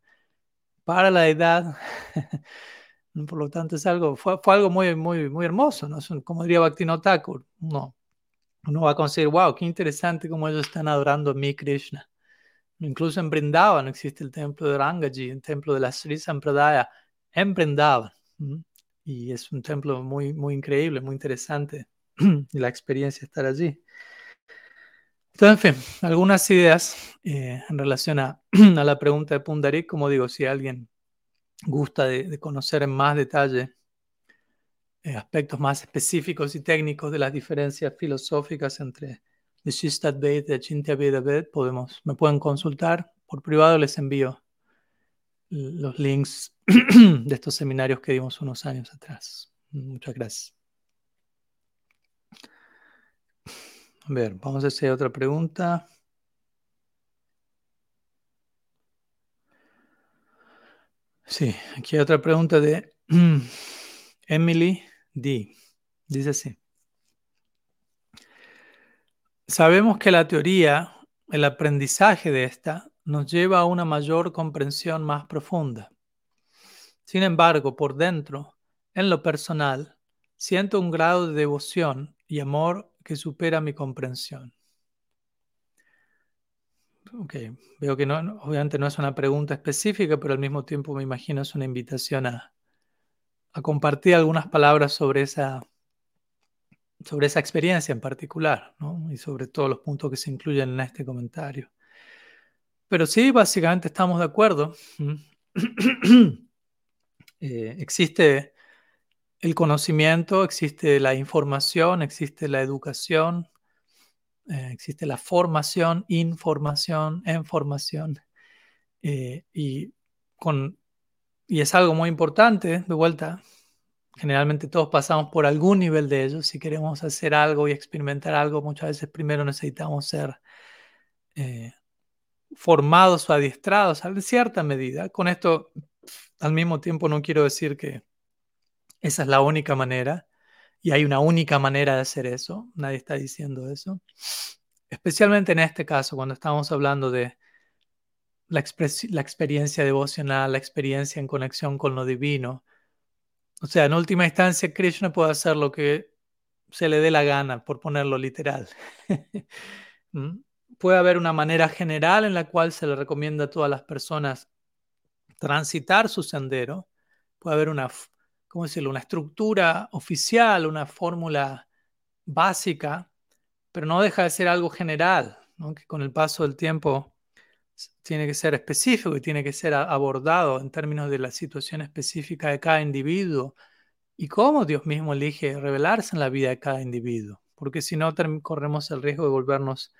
para la edad. [laughs] Por lo tanto, es algo, fue, fue, algo muy, muy, muy hermoso, ¿no? Como diría Bhaktivinoda Thakur, uno, uno va a conseguir, wow, qué interesante cómo ellos están adorando a mi Krishna. Incluso en Brindavan existe el templo de Rangaji, el templo de la Sri Sampradaya en Brindavan y es un templo muy, muy increíble, muy interesante [clears throat] la experiencia de estar allí. Entonces, en fin, algunas ideas eh, en relación a, [clears throat] a, la pregunta de Pundarik, como digo, si alguien gusta de, conocer en más detalle eh, aspectos más específicos y técnicos de las diferencias filosóficas entre Vishishtadvaita y Achintya podemos, me pueden consultar por privado, les envío los links [clears throat] de estos seminarios que dimos unos años atrás. Muchas gracias. A ver, vamos a hacer otra pregunta. Sí, aquí hay otra pregunta de [clears throat] Emily D. Dice así. Sabemos que la teoría, el aprendizaje de esta, nos lleva a una mayor comprensión más profunda. Sin embargo, por dentro, en lo personal, siento un grado de devoción y amor que supera mi comprensión. Ok, veo que obviamente no es una pregunta específica, pero al mismo tiempo me imagino es una invitación a, compartir algunas palabras sobre esa, experiencia en particular, y sobre todos los puntos que se incluyen en este comentario. Pero sí, básicamente estamos de acuerdo. [clears throat] Eh, existe el conocimiento, existe la información, existe la educación, eh, existe la formación, información, información. Eh, y, con, y es algo muy importante, de vuelta, generalmente todos pasamos por algún nivel de ello. Si queremos hacer algo y experimentar algo, muchas veces primero necesitamos ser formados o adiestrados en cierta medida. Con esto, al mismo tiempo, no quiero decir que esa es la única manera y hay una única manera de hacer eso. Nadie está diciendo eso. Especialmente en este caso, cuando estamos hablando de la, la experiencia devocional, la experiencia en conexión con lo divino. O sea, en última instancia, Krishna puede hacer lo que se le dé la gana, por ponerlo literal. [laughs] ¿Mm? puede haber una manera general en la cual se le recomienda a todas las personas transitar su sendero. Puede haber una, ¿cómo decirlo? una estructura oficial, una fórmula básica, pero no deja de ser algo general, que con el paso del tiempo tiene que ser específico y tiene que ser abordado en términos de la situación específica de cada individuo y cómo Dios mismo elige revelarse en la vida de cada individuo, porque si no corremos el riesgo de volvernos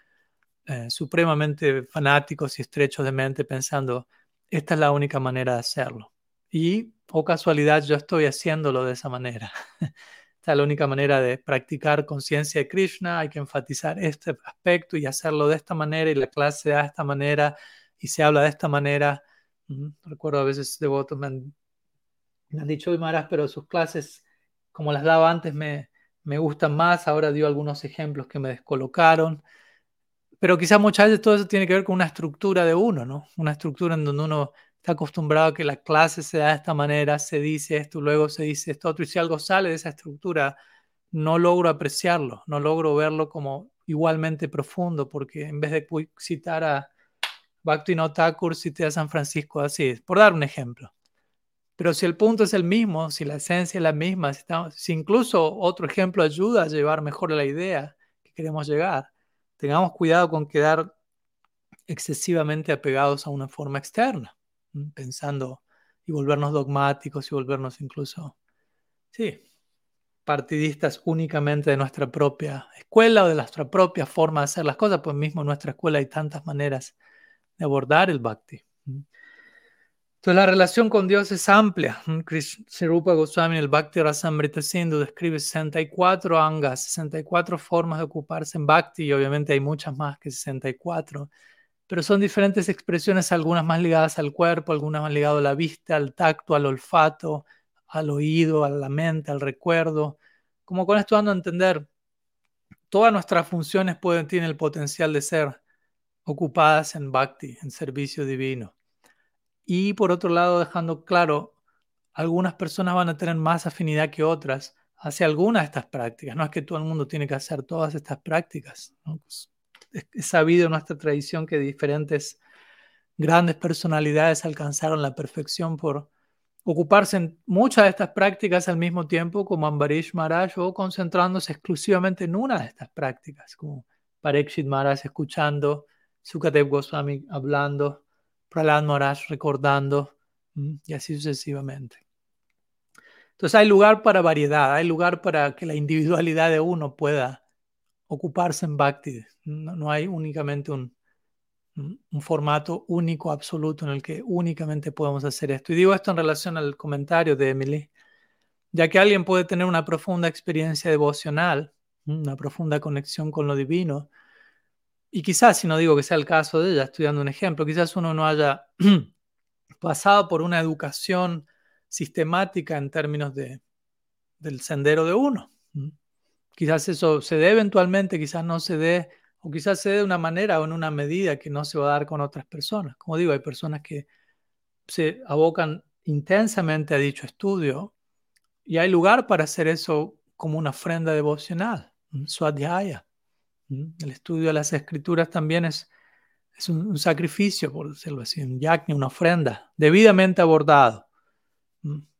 eh, supremamente fanáticos y estrechos de mente pensando, esta es la única manera de hacerlo. Y, oh casualidad, yo estoy haciéndolo de esa manera. [laughs] Esta es la única manera de practicar conciencia de Krishna, hay que enfatizar este aspecto y hacerlo de esta manera y la clase se da de esta manera y se habla de esta manera. Recuerdo a veces devotos me han, me han dicho, Maras, pero sus clases, como las daba antes, me, me gustan más. Ahora dio algunos ejemplos que me descolocaron. Pero quizás muchas veces todo eso tiene que ver con una estructura de uno, ¿no? Una estructura en donde uno está acostumbrado a que la clase se da de esta manera, se dice esto, luego se dice esto y si algo sale de esa estructura, no logro apreciarlo, no logro verlo como igualmente profundo, porque en vez de citar a Bhaktivinoda Thakur, cité a San Francisco así, por dar un ejemplo. Pero si el punto es el mismo, si la esencia es la misma, si, si incluso otro ejemplo ayuda a llevar mejor la idea que queremos llegar, tengamos cuidado con quedar excesivamente apegados a una forma externa, pensando y volvernos dogmáticos y volvernos incluso, sí, partidistas únicamente de nuestra propia escuela o de nuestra propia forma de hacer las cosas, pues mismo en nuestra escuela hay tantas maneras de abordar el bhakti. Entonces la relación con Dios es amplia. Rupa Goswami en el Bhakti Rasamrita Sindhu describe 64 angas, 64 formas de ocuparse en Bhakti y obviamente hay muchas más que 64, pero son diferentes expresiones, algunas más ligadas al cuerpo, algunas más ligadas a la vista, al tacto, al olfato, al oído, a la mente, al recuerdo. Como con esto dando a entender, todas nuestras funciones pueden, tienen el potencial de ser ocupadas en Bhakti, en servicio divino. Y por otro lado, dejando claro, algunas personas van a tener más afinidad que otras hacia algunas de estas prácticas. No es que todo el mundo tiene que hacer todas estas prácticas. Es, sabido en nuestra tradición que diferentes grandes personalidades alcanzaron la perfección por ocuparse en muchas de estas prácticas al mismo tiempo, como Ambarish Maharaj, o concentrándose exclusivamente en una de estas prácticas, como Parikshit Maharaj escuchando, Sukadev Goswami hablando, Prahlad Maharaj recordando y así sucesivamente. Entonces hay lugar para variedad, hay lugar para que la individualidad de uno pueda ocuparse en Bhakti. No, hay únicamente un, un, formato único, absoluto, en el que únicamente podemos hacer esto. Y digo esto en relación al comentario de Emily, ya que alguien puede tener una profunda experiencia devocional, una profunda conexión con lo divino, y quizás, si no digo que sea el caso de ella, estoy dando un ejemplo, quizás uno no haya [clears throat] pasado por una educación sistemática en términos de, del sendero de uno. Quizás eso se dé eventualmente, quizás no se dé, o quizás se dé de una manera o en una medida que no se va a dar con otras personas. Como digo, hay personas que se abocan intensamente a dicho estudio y hay lugar para hacer eso como una ofrenda devocional, swadhyaya. El estudio de las escrituras también es, un, sacrificio, por decirlo así, un yajna, una ofrenda, debidamente abordado.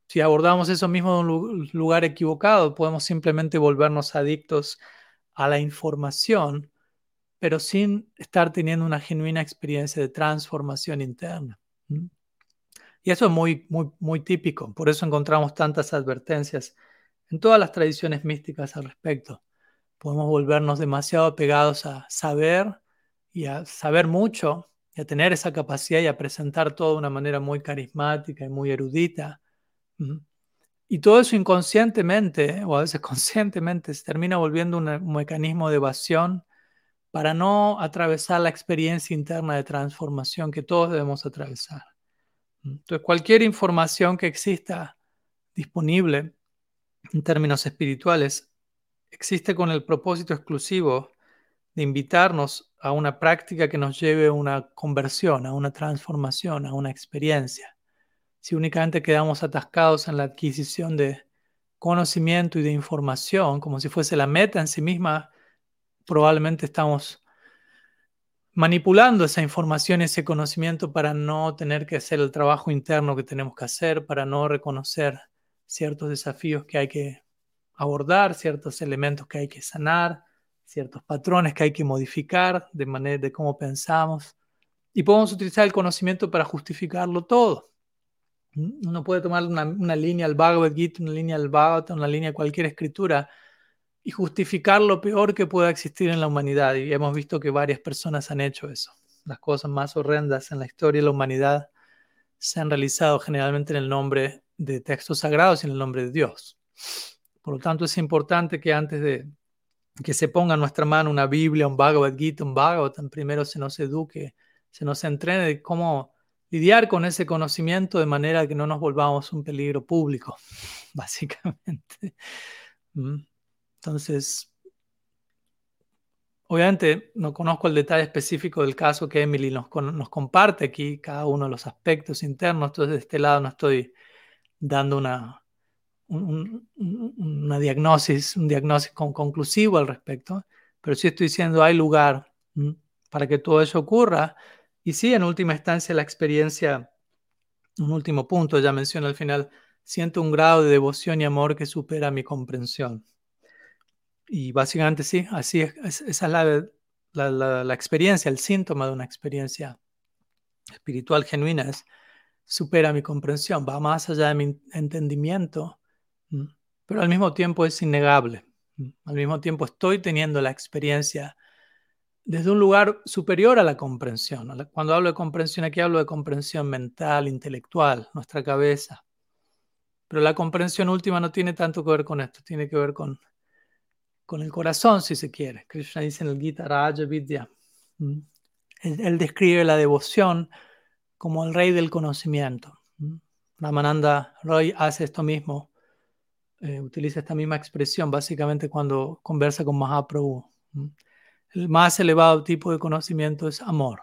Si abordamos eso mismo en un lugar equivocado, podemos simplemente volvernos adictos a la información, pero sin estar teniendo una genuina experiencia de transformación interna. Y eso es muy, muy, muy típico, por eso encontramos tantas advertencias en todas las tradiciones místicas al respecto podemos volvernos demasiado apegados a saber y a saber mucho y a tener esa capacidad y a presentar todo de una manera muy carismática y muy erudita. Y todo eso inconscientemente, o a veces [laughs] conscientemente, se termina volviendo un, mecanismo de evasión para no atravesar la experiencia interna de transformación que todos debemos atravesar. Entonces, cualquier información que exista disponible en términos espirituales existe con el propósito exclusivo de invitarnos a una práctica que nos lleve a una conversión, a una transformación, a una experiencia. Si únicamente quedamos atascados en la adquisición de conocimiento y de información, como si fuese la meta en sí misma, probablemente estamos manipulando esa información, ese conocimiento para no tener que hacer el trabajo interno que tenemos que hacer, para no reconocer ciertos desafíos que hay que abordar, ciertos elementos que hay que sanar, ciertos patrones que hay que modificar de manera de cómo pensamos. Y podemos utilizar el conocimiento para justificarlo todo. Uno puede tomar una, línea al Bhagavad Gita, una línea al Bhagavatam, una línea a cualquier escritura y justificar lo peor que pueda existir en la humanidad. Y hemos visto que varias personas han hecho eso. Las cosas más horrendas en la historia de la humanidad se han realizado generalmente en el nombre de textos sagrados y en el nombre de Dios. Por lo tanto, es importante que antes de que se ponga en nuestra mano una Biblia, un Bhagavad Gita, un Bhagavatam, primero se nos eduque, se nos entrene de cómo lidiar con ese conocimiento de manera que no nos volvamos un peligro público, [laughs] básicamente. ¿Mm? Entonces, obviamente no conozco el detalle específico del caso que Emily nos, comparte aquí, cada uno de los aspectos internos, entonces de este lado no estoy dando una, una diagnosis, un diagnóstico conclusivo al respecto, pero sí estoy diciendo hay lugar para que todo eso ocurra. Y sí, en última instancia, la experiencia, un último punto, ya mencioné al final, siento un grado de devoción y amor que supera mi comprensión. Y básicamente sí, así es, esa es la, experiencia, el síntoma de una experiencia espiritual genuina, es supera mi comprensión, va más allá de mi entendimiento, pero al mismo tiempo es innegable. Al mismo tiempo estoy teniendo la experiencia desde un lugar superior a la comprensión. Cuando hablo de comprensión aquí hablo de comprensión mental, intelectual, nuestra cabeza. Pero la comprensión última no tiene tanto que ver con esto, tiene que ver con con el corazón, si se quiere. Krishna dice en el Gita Raja Vidya. Él, describe la devoción como el rey del conocimiento. Ramananda Roy hace esto mismo, eh, utiliza esta misma expresión básicamente cuando conversa con Mahaprabhu. El más elevado tipo de conocimiento es amor.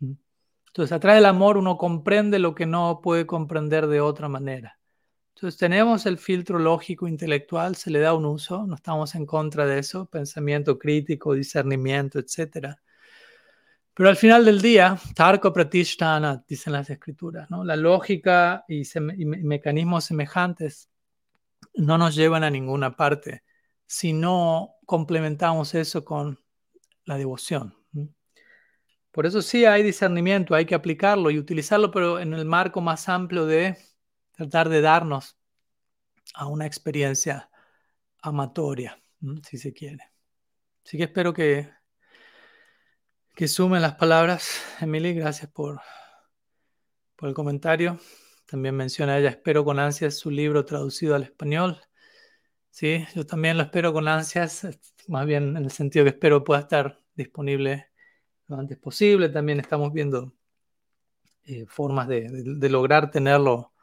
Entonces, a través del amor uno comprende lo que no puede comprender de otra manera. Entonces tenemos el filtro lógico intelectual, se le da un uso, no estamos en contra de eso, pensamiento crítico, discernimiento, etc. Pero al final del día, Tarko Pratishtana, dicen las escrituras, ¿no? la lógica y, mecanismos semejantes no nos llevan a ninguna parte si no complementamos eso con la devoción. Por eso sí hay discernimiento, hay que aplicarlo y utilizarlo, pero en el marco más amplio de tratar de darnos a una experiencia amatoria, si se quiere. Así que espero que, que sumen las palabras, Emily. Gracias por, por el comentario. También menciona ella, espero con ansias su libro traducido al español. Sí, yo también lo espero con ansias, más bien en el sentido que espero pueda estar disponible lo antes posible. También estamos viendo eh, formas de, lograr tenerlo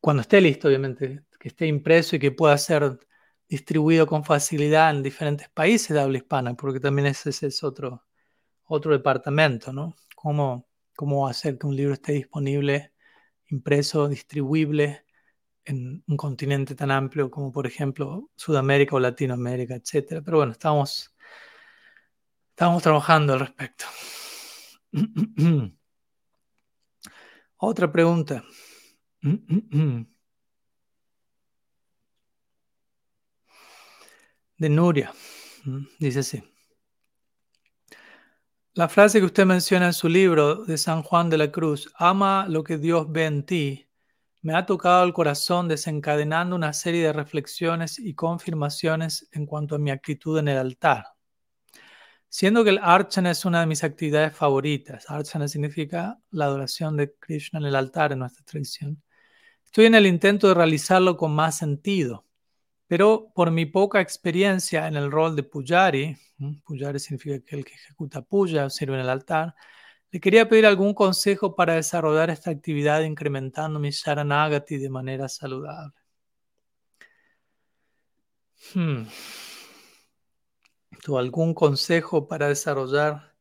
cuando esté listo, obviamente, que esté impreso y que pueda ser distribuido con facilidad en diferentes países de habla hispana, porque también ese, es otro, otro departamento, ¿no? Cómo hacer que un libro esté disponible, impreso, distribuible en un continente tan amplio como, por ejemplo, Sudamérica o Latinoamérica, etc. Pero bueno, estamos, estamos trabajando al respecto. [clears throat] Otra pregunta. [clears throat] De Nuria. Dice así. La frase que usted menciona en su libro de San Juan de la Cruz, ama lo que Dios ve en ti, me ha tocado el corazón desencadenando una serie de reflexiones y confirmaciones en cuanto a mi actitud en el altar. Siendo que el archana es una de mis actividades favoritas, archana significa la adoración de Krishna en el altar en nuestra tradición. Estoy en el intento de realizarlo con más sentido, pero por mi poca experiencia en el rol de pujari, pujari significa que el que ejecuta puya sirve en el altar, le quería pedir algún consejo para desarrollar esta actividad incrementando mi sharanagati de manera saludable. Hmm. ¿Tú algún consejo para desarrollar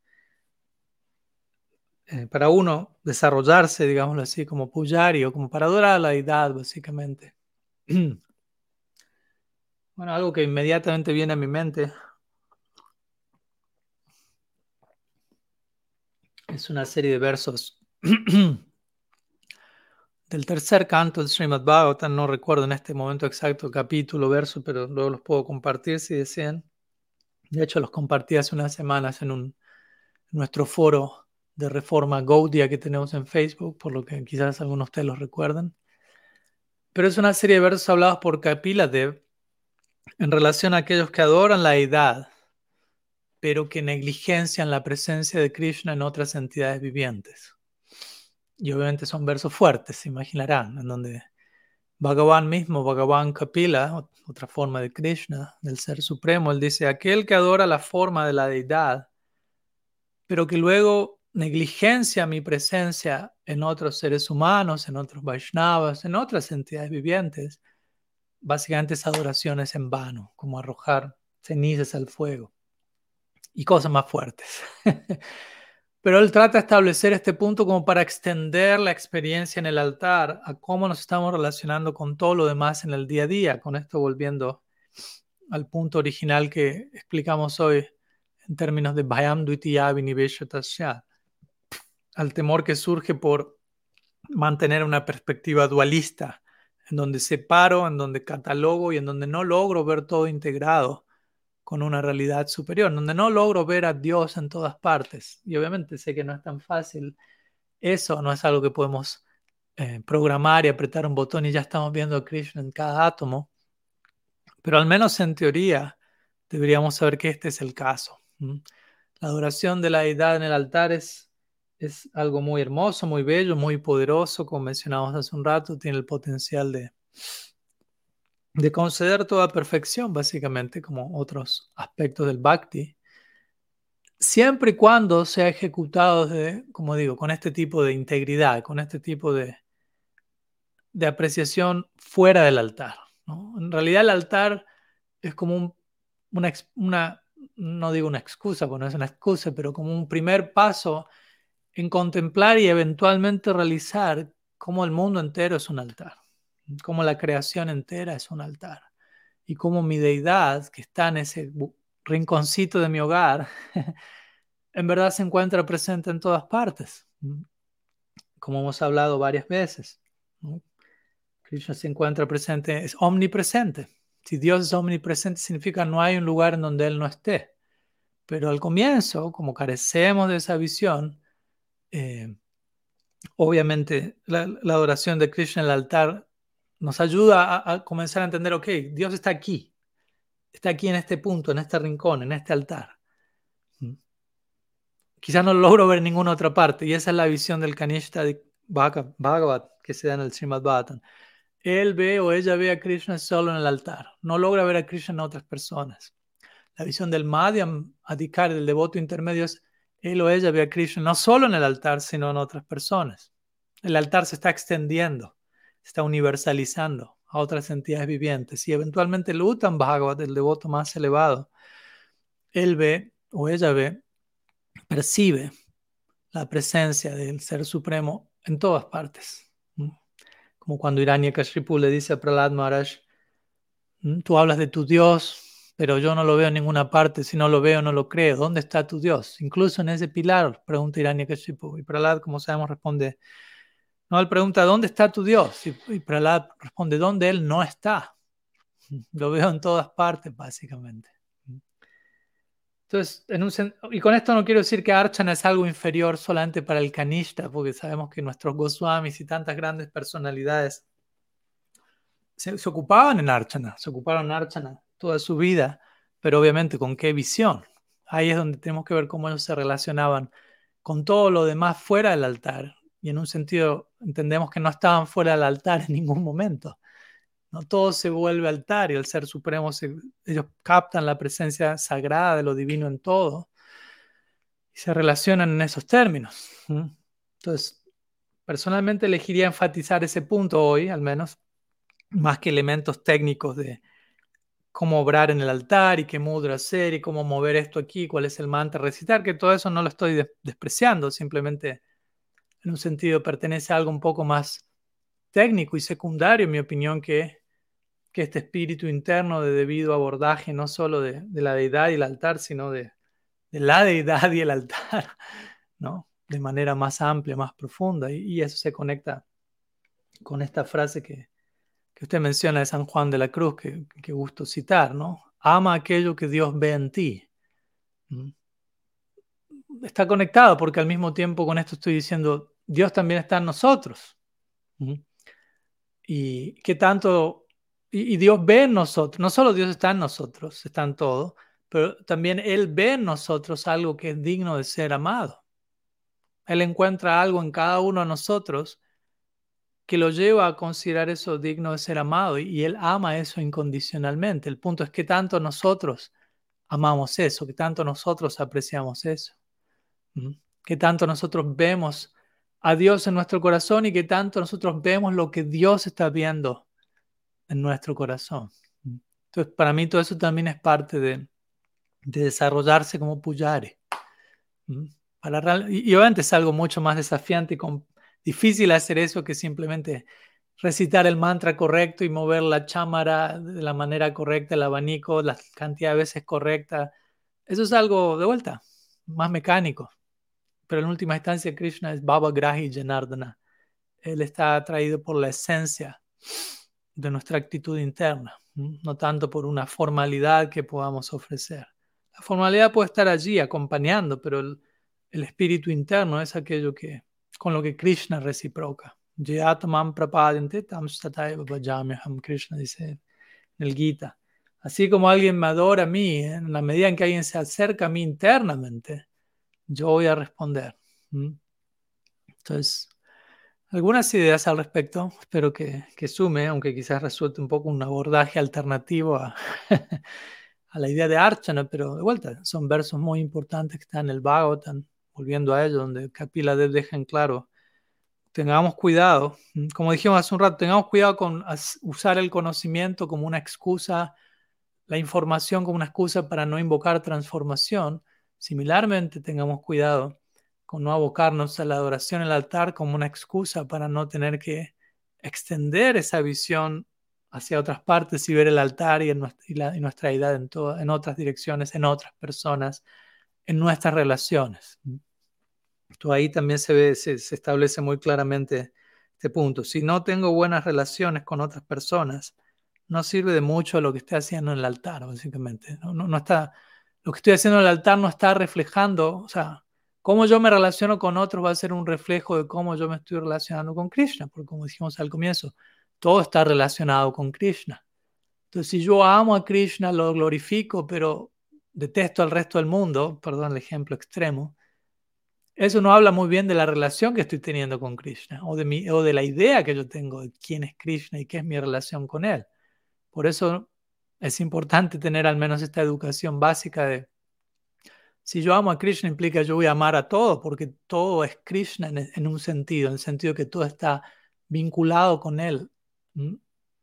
eh, para uno desarrollarse, digámoslo así, como pujari o como para adorar a la deidad, básicamente. [clears throat] Bueno, algo que inmediatamente viene a mi mente Es una serie de versos [clears throat] del tercer canto del Srimad Bhagavatam. No recuerdo en este momento exacto capítulo, verso, pero luego los puedo compartir si desean. De hecho, los compartí hace unas semanas en, nuestro foro de reforma Gaudia que tenemos en Facebook, por lo que quizás algunos de ustedes los recuerden. Pero es una serie de versos hablados por Kapiladev en relación a aquellos que adoran la deidad, pero que negligencian la presencia de Krishna en otras entidades vivientes. Y obviamente son versos fuertes, se imaginarán, en donde Bhagavan mismo, Bhagavan Kapila, otra forma de Krishna, del Ser Supremo, él dice, aquel que adora la forma de la deidad, pero que luego negligencia mi presencia en otros seres humanos, en otros Vaishnavas, en otras entidades vivientes, básicamente esa adoración es en vano, como arrojar cenizas al fuego y cosas más fuertes. [laughs] Pero él trata de establecer este punto como para extender la experiencia en el altar a cómo nos estamos relacionando con todo lo demás en el día a día. Con esto volviendo al punto original que explicamos hoy en términos de Bhayam al temor que surge por mantener una perspectiva dualista, en donde separo, en donde catalogo y en donde no logro ver todo integrado con una realidad superior, donde no logro ver a Dios en todas partes. Y obviamente sé que no es tan fácil. Eso no es algo que podemos eh, programar y apretar un botón y ya estamos viendo a Krishna en cada átomo. Pero al menos en teoría deberíamos saber que este es el caso. La adoración de la deidad en el altar es, es algo muy hermoso, muy bello, muy poderoso, como mencionamos hace un rato, tiene el potencial de de conceder toda perfección, básicamente, como otros aspectos del bhakti, siempre y cuando sea ejecutado, como digo, con este tipo de integridad, con este tipo de, de apreciación fuera del altar. En realidad el altar es como una, una, no digo una excusa, porque no es una excusa, pero como un primer paso en contemplar y eventualmente realizar cómo el mundo entero es un altar como la creación entera es un altar y como mi deidad que está en ese rinconcito de mi hogar, [laughs] en verdad se encuentra presente en todas partes, como hemos hablado varias veces. Krishna se encuentra presente, es omnipresente. Si Dios es omnipresente, significa no hay un lugar en donde Él no esté. Pero al comienzo, como carecemos de esa visión, eh, obviamente la, la, adoración de Krishna en el altar nos ayuda a, comenzar a entender, ok, Dios está aquí, está aquí en este punto, en este rincón, en este altar. ¿Mm? Quizás no lo logro ver ninguna otra parte, y esa es la visión del Kanishta de Bhagavat que se da en el Srimad Bhattan. Él ve o ella ve a Krishna solo en el altar, no logra ver a Krishna en otras personas. La visión del Madhyam Adhikari, del devoto intermedio, es él o ella ve a Krishna no solo en el altar, sino en otras personas. El altar se está extendiendo está universalizando a otras entidades vivientes. Y eventualmente el Uttam Bhagavat, el devoto más elevado, él ve o ella ve, percibe la presencia del Ser Supremo en todas partes. Como cuando Kashipu le dice a Prahlad Maharaj, tú hablas de tu Dios, pero yo no lo veo en ninguna parte, si no lo veo no lo creo. ¿Dónde está tu Dios? Incluso en ese pilar, pregunta Kashipu. Y Prahlad, como sabemos, responde, no, él pregunta, ¿dónde está tu Dios? Y, y Prahlad responde, ¿dónde él no está? [laughs] Lo veo en todas partes, básicamente. Entonces, y con esto no quiero decir que Archana es algo inferior solamente para el Kanishta, porque sabemos que nuestros Goswamis y tantas grandes personalidades se, se, ocupaban en Archana, se ocuparon en Archana toda su vida, pero obviamente con qué visión. Ahí es donde tenemos que ver cómo ellos se relacionaban con todo lo demás fuera del altar y en un sentido entendemos que no estaban fuera del altar en ningún momento. No todo se vuelve altar y el Ser Supremo, ellos captan la presencia sagrada de lo divino en todo y se relacionan en esos términos. Entonces, personalmente elegiría enfatizar ese punto hoy, al menos, más que elementos técnicos de cómo obrar en el altar y qué mudra hacer y cómo mover esto aquí, cuál es el mantra recitar, que todo eso no lo estoy despreciando, simplemente en un sentido pertenece a algo un poco más técnico y secundario, en mi opinión, que, que este espíritu interno de debido abordaje no solo de, la deidad y el altar, sino de, la deidad y el altar, [laughs] ¿no? de manera más amplia, más profunda. Y, eso se conecta con esta frase que, que, usted menciona de San Juan de la Cruz, que, que gusto citar, ¿no? Ama aquello que Dios ve en ti. ¿Mm? Está conectado porque al mismo tiempo con esto estoy diciendo, Dios también está en nosotros. Y que tanto, y, y Dios ve en nosotros, no solo Dios está en nosotros, está en todo, pero también Él ve en nosotros algo que es digno de ser amado. Él encuentra algo en cada uno de nosotros que lo lleva a considerar eso digno de ser amado y Él ama eso incondicionalmente. El punto es que tanto nosotros amamos eso, que tanto nosotros apreciamos eso, que tanto nosotros vemos a Dios en nuestro corazón y que tanto nosotros vemos lo que Dios está viendo en nuestro corazón. Entonces, para mí todo eso también es parte de, de desarrollarse como puyare. Para, y, obviamente es algo mucho más desafiante y difícil hacer eso que simplemente recitar el mantra correcto y mover la chámara de la manera correcta, el abanico, la cantidad de veces correcta. Eso es algo de vuelta, más mecánico. Pero en última instancia Krishna es Baba Grahi Janardana. Él está atraído por la esencia de nuestra actitud interna, no tanto por una formalidad que podamos ofrecer. La formalidad puede estar allí acompañando, pero el, espíritu interno es aquello que con lo que Krishna reciproca. Krishna dice en el Gita. Así como alguien me adora a mí, en la medida en que alguien se acerca a mí internamente, yo voy a responder. Entonces, algunas ideas al respecto, espero que, que sume, aunque quizás resulte un poco un abordaje alternativo a, [laughs] la idea de Archana, pero de vuelta, son versos muy importantes que están en el Bhagavatam, volviendo a ello, donde Kapila Dev deja en claro, tengamos cuidado, como dijimos hace un rato, tengamos cuidado con usar el conocimiento como una excusa, la información como una excusa para no invocar transformación. Similarmente, tengamos cuidado con no abocarnos a la adoración en el altar como una excusa para no tener que extender esa visión hacia otras partes y ver el altar y, nuestra edad en, en otras direcciones, en otras personas, en nuestras relaciones. Esto ahí también se, ve, se, establece muy claramente este punto. Si no tengo buenas relaciones con otras personas, no sirve de mucho lo que estoy haciendo en el altar, básicamente. No, no, está, lo que estoy haciendo en el altar no está reflejando, o sea, cómo yo me relaciono con otros va a ser un reflejo de cómo yo me estoy relacionando con Krishna, porque como dijimos al comienzo, todo está relacionado con Krishna. Entonces, si yo amo a Krishna, lo glorifico, pero detesto al resto del mundo, perdón el ejemplo extremo, eso no habla muy bien de la relación que estoy teniendo con Krishna o de, mi, o de la idea que yo tengo de quién es Krishna y qué es mi relación con él. Por eso es importante tener al menos esta educación básica de si yo amo a Krishna implica yo voy a amar a todo, porque todo es Krishna en, un sentido, en el sentido que todo está vinculado con él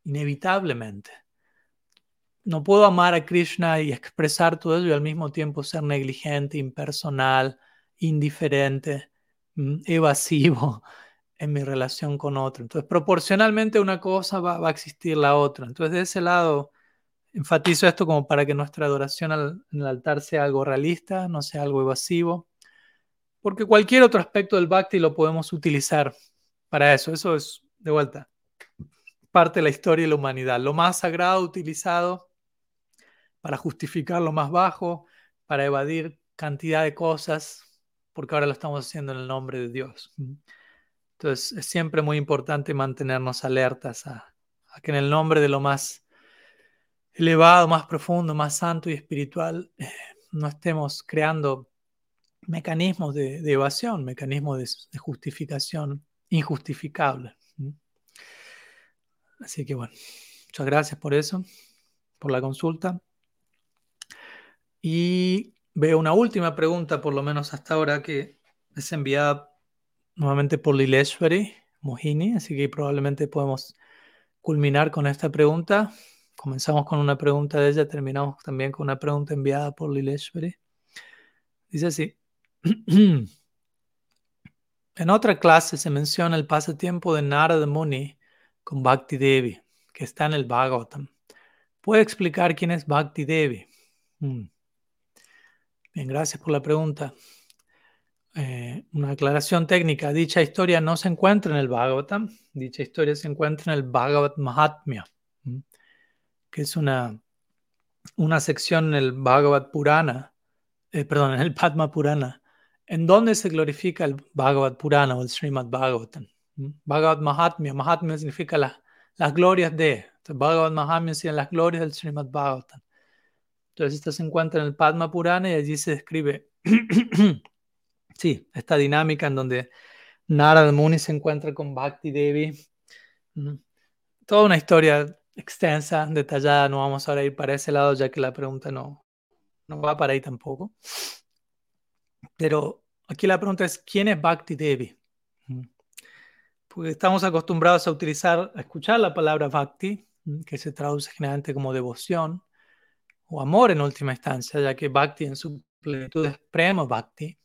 inevitablemente. No puedo amar a Krishna y expresar todo eso y al mismo tiempo ser negligente, impersonal, indiferente, evasivo [laughs] en mi relación con otro. Entonces, proporcionalmente una cosa va, a existir la otra. Entonces, de ese lado, enfatizo esto como para que nuestra adoración en el altar sea algo realista, no sea algo evasivo, porque cualquier otro aspecto del bhakti lo podemos utilizar para eso. Eso es, de vuelta, parte de la historia de la humanidad. Lo más sagrado utilizado para justificar lo más bajo, para evadir cantidad de cosas, porque ahora lo estamos haciendo en el nombre de Dios. Entonces es siempre muy importante mantenernos alertas a, que en el nombre de lo más elevado, más profundo, más santo y espiritual, eh, no estemos creando mecanismos de, evasión, mecanismos de, justificación injustificables. Así que bueno, muchas gracias por eso, por la consulta. Y veo una última pregunta, por lo menos hasta ahora, que es enviada nuevamente por Lileshwari Mohini, así que probablemente podemos culminar con esta pregunta. Comenzamos con una pregunta de ella, terminamos también con una pregunta enviada por Lileshwari. Dice así. [clears throat] En otra clase se menciona el pasatiempo de Narada Muni con Bhakti Devi, que está en el Bhagavatam. ¿Puede explicar quién es Bhakti Devi? Hmm. Bien, gracias por la pregunta. eh, una aclaración técnica. Dicha historia no se encuentra en el Bhagavatam, dicha historia se encuentra en el Bhagavad Mahatmya, que es una, una sección en el Bhagavad Purana, eh, perdón, en el Padma Purana, en donde se glorifica el Bhagavad Purana o el Srimad Bhagavatam. Bhagavad Mahatmya, Mahatmya significa las glorias de, entonces, Bhagavad Mahatmya significa las glorias del Srimad Bhagavatam. Entonces, esto se encuentra en el Padma Purana y allí se describe, [clears throat] sí, esta dinámica en donde Narada Muni se encuentra con Bhakti Devi. Toda una historia extensa, detallada, no vamos ahora a ir para ese lado ya que la pregunta no, no va para ahí tampoco. Pero aquí la pregunta es, ¿quién es Bhakti Devi? Porque estamos acostumbrados a utilizar, a escuchar la palabra Bhakti, que se traduce generalmente como devoción o amor en última instancia, ya que Bhakti en su plenitud es Prema Bhakti.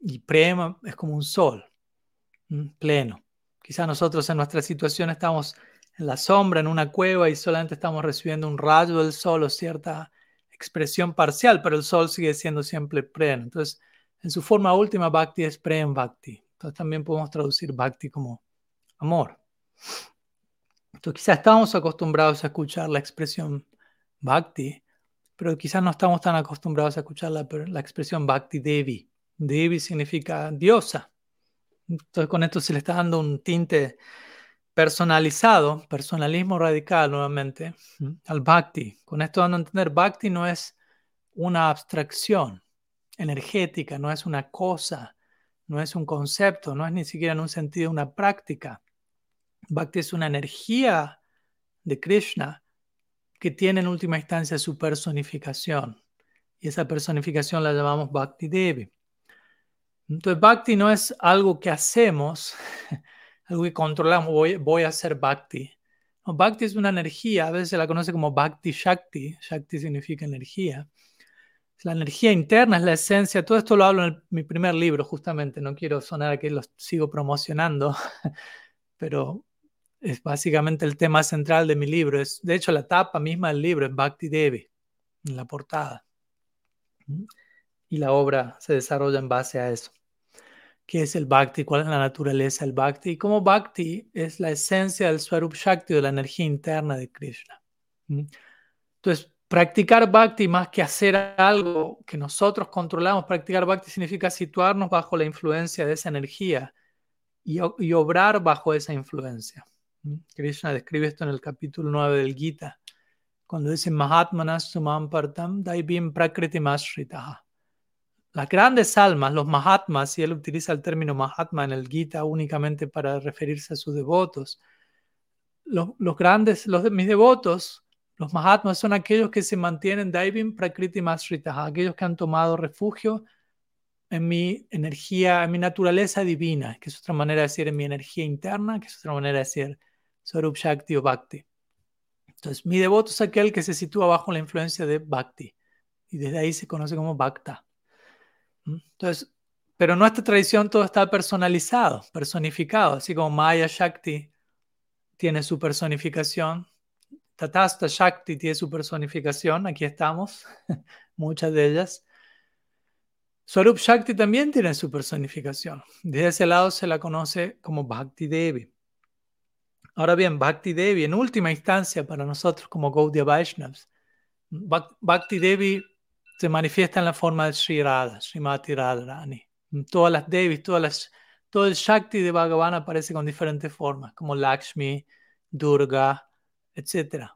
Y Prema es como un sol, pleno. Quizás nosotros en nuestra situación estamos en la sombra, en una cueva, y solamente estamos recibiendo un rayo del sol o cierta expresión parcial, pero el sol sigue siendo siempre pleno. Entonces, en su forma última, Bhakti es Prem Bhakti. Entonces también podemos traducir Bhakti como amor. Entonces quizás estamos acostumbrados a escuchar la expresión Bhakti, pero quizás no estamos tan acostumbrados a escuchar la, la expresión Bhakti Devi. Devi significa diosa. Entonces con esto se le está dando un tinte personalizado, personalismo radical nuevamente, al bhakti. Con esto dando a entender, bhakti no es una abstracción energética, no es una cosa, no es un concepto, no es ni siquiera en un sentido una práctica. Bhakti es una energía de Krishna que tiene en última instancia su personificación. Y esa personificación la llamamos Bhakti Devi. Entonces, Bhakti no es algo que hacemos, [laughs] algo que controlamos, voy, a hacer bhakti. bhakti es una energía, a veces se la conoce como bhakti shakti, shakti significa energía. La energía interna es la esencia, todo esto lo hablo en mi primer libro justamente, no quiero sonar que lo sigo promocionando, [laughs] pero es básicamente el tema central de mi libro. Es, de hecho, la tapa misma del libro es Bhakti Devi, en la portada. Y la obra se desarrolla en base a eso qué es el bhakti, cuál es la naturaleza del bhakti y cómo bhakti es la esencia del swarup shakti, de la energía interna de Krishna. Entonces, practicar bhakti más que hacer algo que nosotros controlamos, practicar bhakti significa situarnos bajo la influencia de esa energía y, obrar bajo esa influencia. Krishna describe esto en el capítulo 9 del Gita, cuando dice Mahatmanas sumam partam daibim prakriti mashritaha las grandes almas, los Mahatmas, y él utiliza el término Mahatma en el Gita únicamente para referirse a sus devotos. Los, grandes, los mis devotos, los Mahatmas, son aquellos que se mantienen Daivim Prakriti Masritaha, aquellos que han tomado refugio en mi energía, en mi naturaleza divina, que es otra manera de decir en mi energía interna, que es otra manera de decir Swarup Shakti o Bhakti. Entonces, mi devoto es aquel que se sitúa bajo la influencia de Bhakti, y desde ahí se conoce como Bhakta. Entonces, pero en nuestra tradición todo está personalizado, personificado, así como Maya Shakti tiene su personificación, Tatasta Shakti tiene su personificación, aquí estamos, [laughs] muchas de ellas. Swarup Shakti también tiene su personificación. De ese lado se la conoce como Bhakti Devi. Ahora bien, Bhakti Devi, en última instancia para nosotros como Gaudiya Vaishnavas, Bhakti Devi se manifiesta en la forma de Sri Radha, Srimati Radharani. Todas las Devis, todas las, todo el Shakti de Bhagavan aparece con diferentes formas, como Lakshmi, Durga, etc.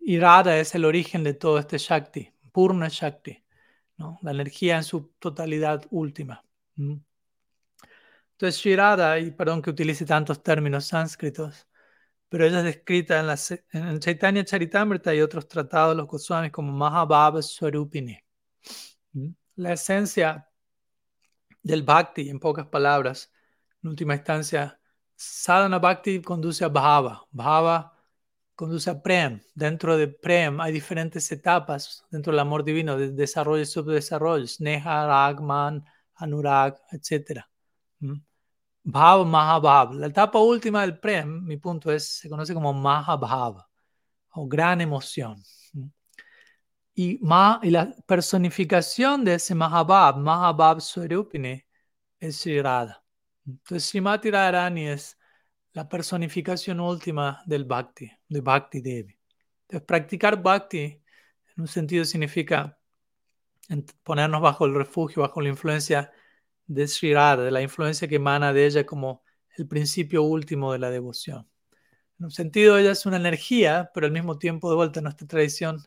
Y Radha es el origen de todo este Shakti, Purna Shakti, la energía en su totalidad última. Entonces, Sri Radha, y perdón que utilice tantos términos sánscritos, pero ella es descrita en, la, en Chaitanya Charitamrita y otros tratados de los Goswamis como Mahabhava Swarupini. ¿Mm? La esencia del Bhakti, en pocas palabras, en última instancia, Sadhana Bhakti conduce a Bhava, Bhava conduce a Prem. Dentro de Prem hay diferentes etapas dentro del amor divino, de desarrollo y subdesarrollo, Sneha, Ragman, Anurag, etc. Bhav Mahabhav. La etapa última del Prem, mi punto es, se conoce como Mahabhav o gran emoción. Y, y la personificación de ese Mahabab, Mahabab Swarupini, es Sri. Entonces, Srimati Radharani es la personificación última del Bhakti, de Bhakti Devi. Entonces, practicar Bhakti en un sentido significa ponernos bajo el refugio, bajo la influencia de de la influencia que emana de ella como el principio último de la devoción. En un sentido, ella es una energía, pero al mismo tiempo, de vuelta a nuestra tradición,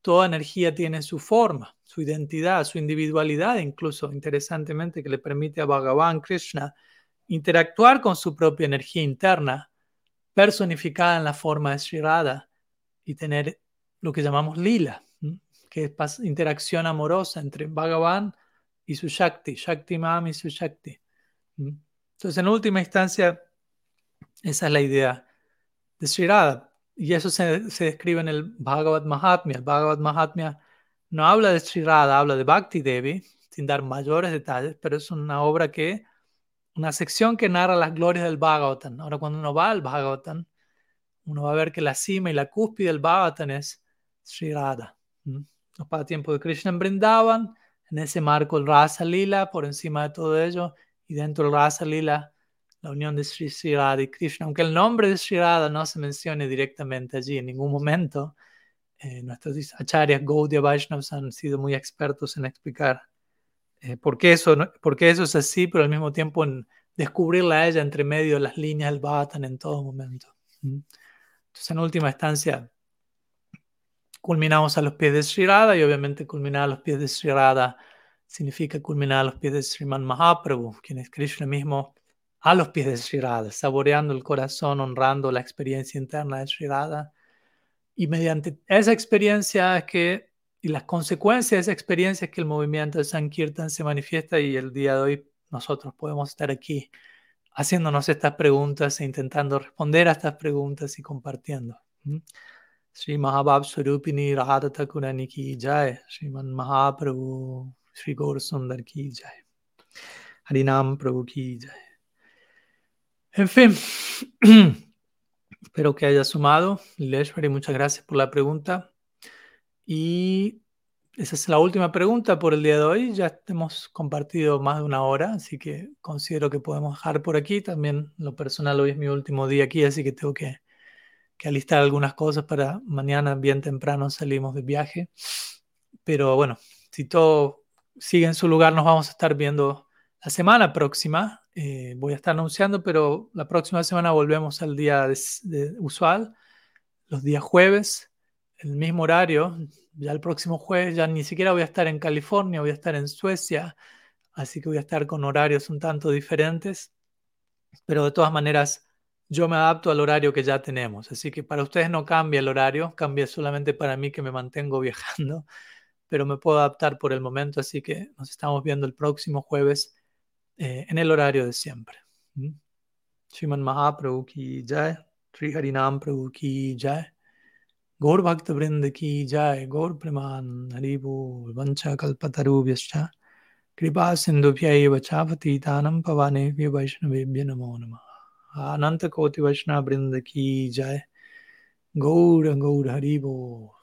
toda energía tiene su forma, su identidad, su individualidad, incluso interesantemente, que le permite a Bhagavan Krishna interactuar con su propia energía interna, personificada en la forma de y tener lo que llamamos lila, que es interacción amorosa entre Bhagavan y su Shakti, Shakti Mam y su Shakti. Entonces, en última instancia, esa es la idea de Sri Radha. Y eso se, describe en el Bhagavad Mahatmya. El Bhagavad Mahatmya no habla de Sri Radha, habla de Bhakti Devi, sin dar mayores detalles, pero es una obra que, una sección que narra las glorias del Bhagavatam. Ahora, cuando uno va al Bhagavatam, uno va a ver que la cima y la cúspide del Bhagavatam es Sri Radha. Pasatiempos de Krishna en en ese marco el Rasa Lila, por encima de todo ello, y dentro del Rasa Lila, la unión de Sri, Radha y Krishna. Aunque el nombre de Sri Radha no se mencione directamente allí en ningún momento, eh, nuestros acharyas Gaudiya Vaishnavas han sido muy expertos en explicar eh, por, qué eso, por qué eso es así, pero al mismo tiempo en descubrirla a ella entre medio de las líneas del Bhattan en todo momento. Entonces, en última instancia, culminamos a los pies de Sri y obviamente culminar a los pies de Sri significa culminar a los pies de Sriman Mahaprabhu, quien es Krishna mismo a los pies de Sri saboreando el corazón, honrando la experiencia interna de Sri. Y mediante esa experiencia es que, y las consecuencias de esa experiencia es que el movimiento de Sankirtan se manifiesta y el día de hoy nosotros podemos estar aquí haciéndonos estas preguntas e intentando responder a estas preguntas y compartiendo. Swarupini Radha Thakurani ki jai, Sriman Mahaprabhu Sri Gaur Sundar ki jai, Harinam Prabhu ki jai. En fin, espero que haya sumado. Leshwari, muchas gracias por la pregunta. Y esa es la última pregunta por el día de hoy. Ya hemos compartido más de una hora, así que considero que podemos dejar por aquí. También lo personal hoy es mi último día aquí, así que tengo que, que alistar algunas cosas para mañana bien temprano salimos de viaje. Pero bueno, si todo sigue en su lugar, nos vamos a estar viendo la semana próxima. Eh, voy a estar anunciando, pero la próxima semana volvemos al día usual, los días jueves, el mismo horario, ya el próximo jueves ya ni siquiera voy a estar en California, voy a estar en Suecia, así que voy a estar con horarios un tanto diferentes, pero de todas maneras yo me adapto al horario que ya tenemos. Así que para ustedes no cambia el horario, cambia solamente para mí que me mantengo [laughs] viajando, pero me puedo adaptar por el momento. Así que nos estamos viendo el próximo jueves eh, en el horario de siempre. ¿Mm? Shriman Mahaprabhu ki jai, Sri Prabhu ki jai, Gaur Bhakt Vrind ki jai, Gaur Preman Haribu Vancha Kalpatarubhyascha, Kripa Sindhubhyaya Vachapati Tanam Pavane Vaishnavibhya Namo Namah. अनंत कोटि वैष्णव वृंद की जय। गौर गौर हरिबोल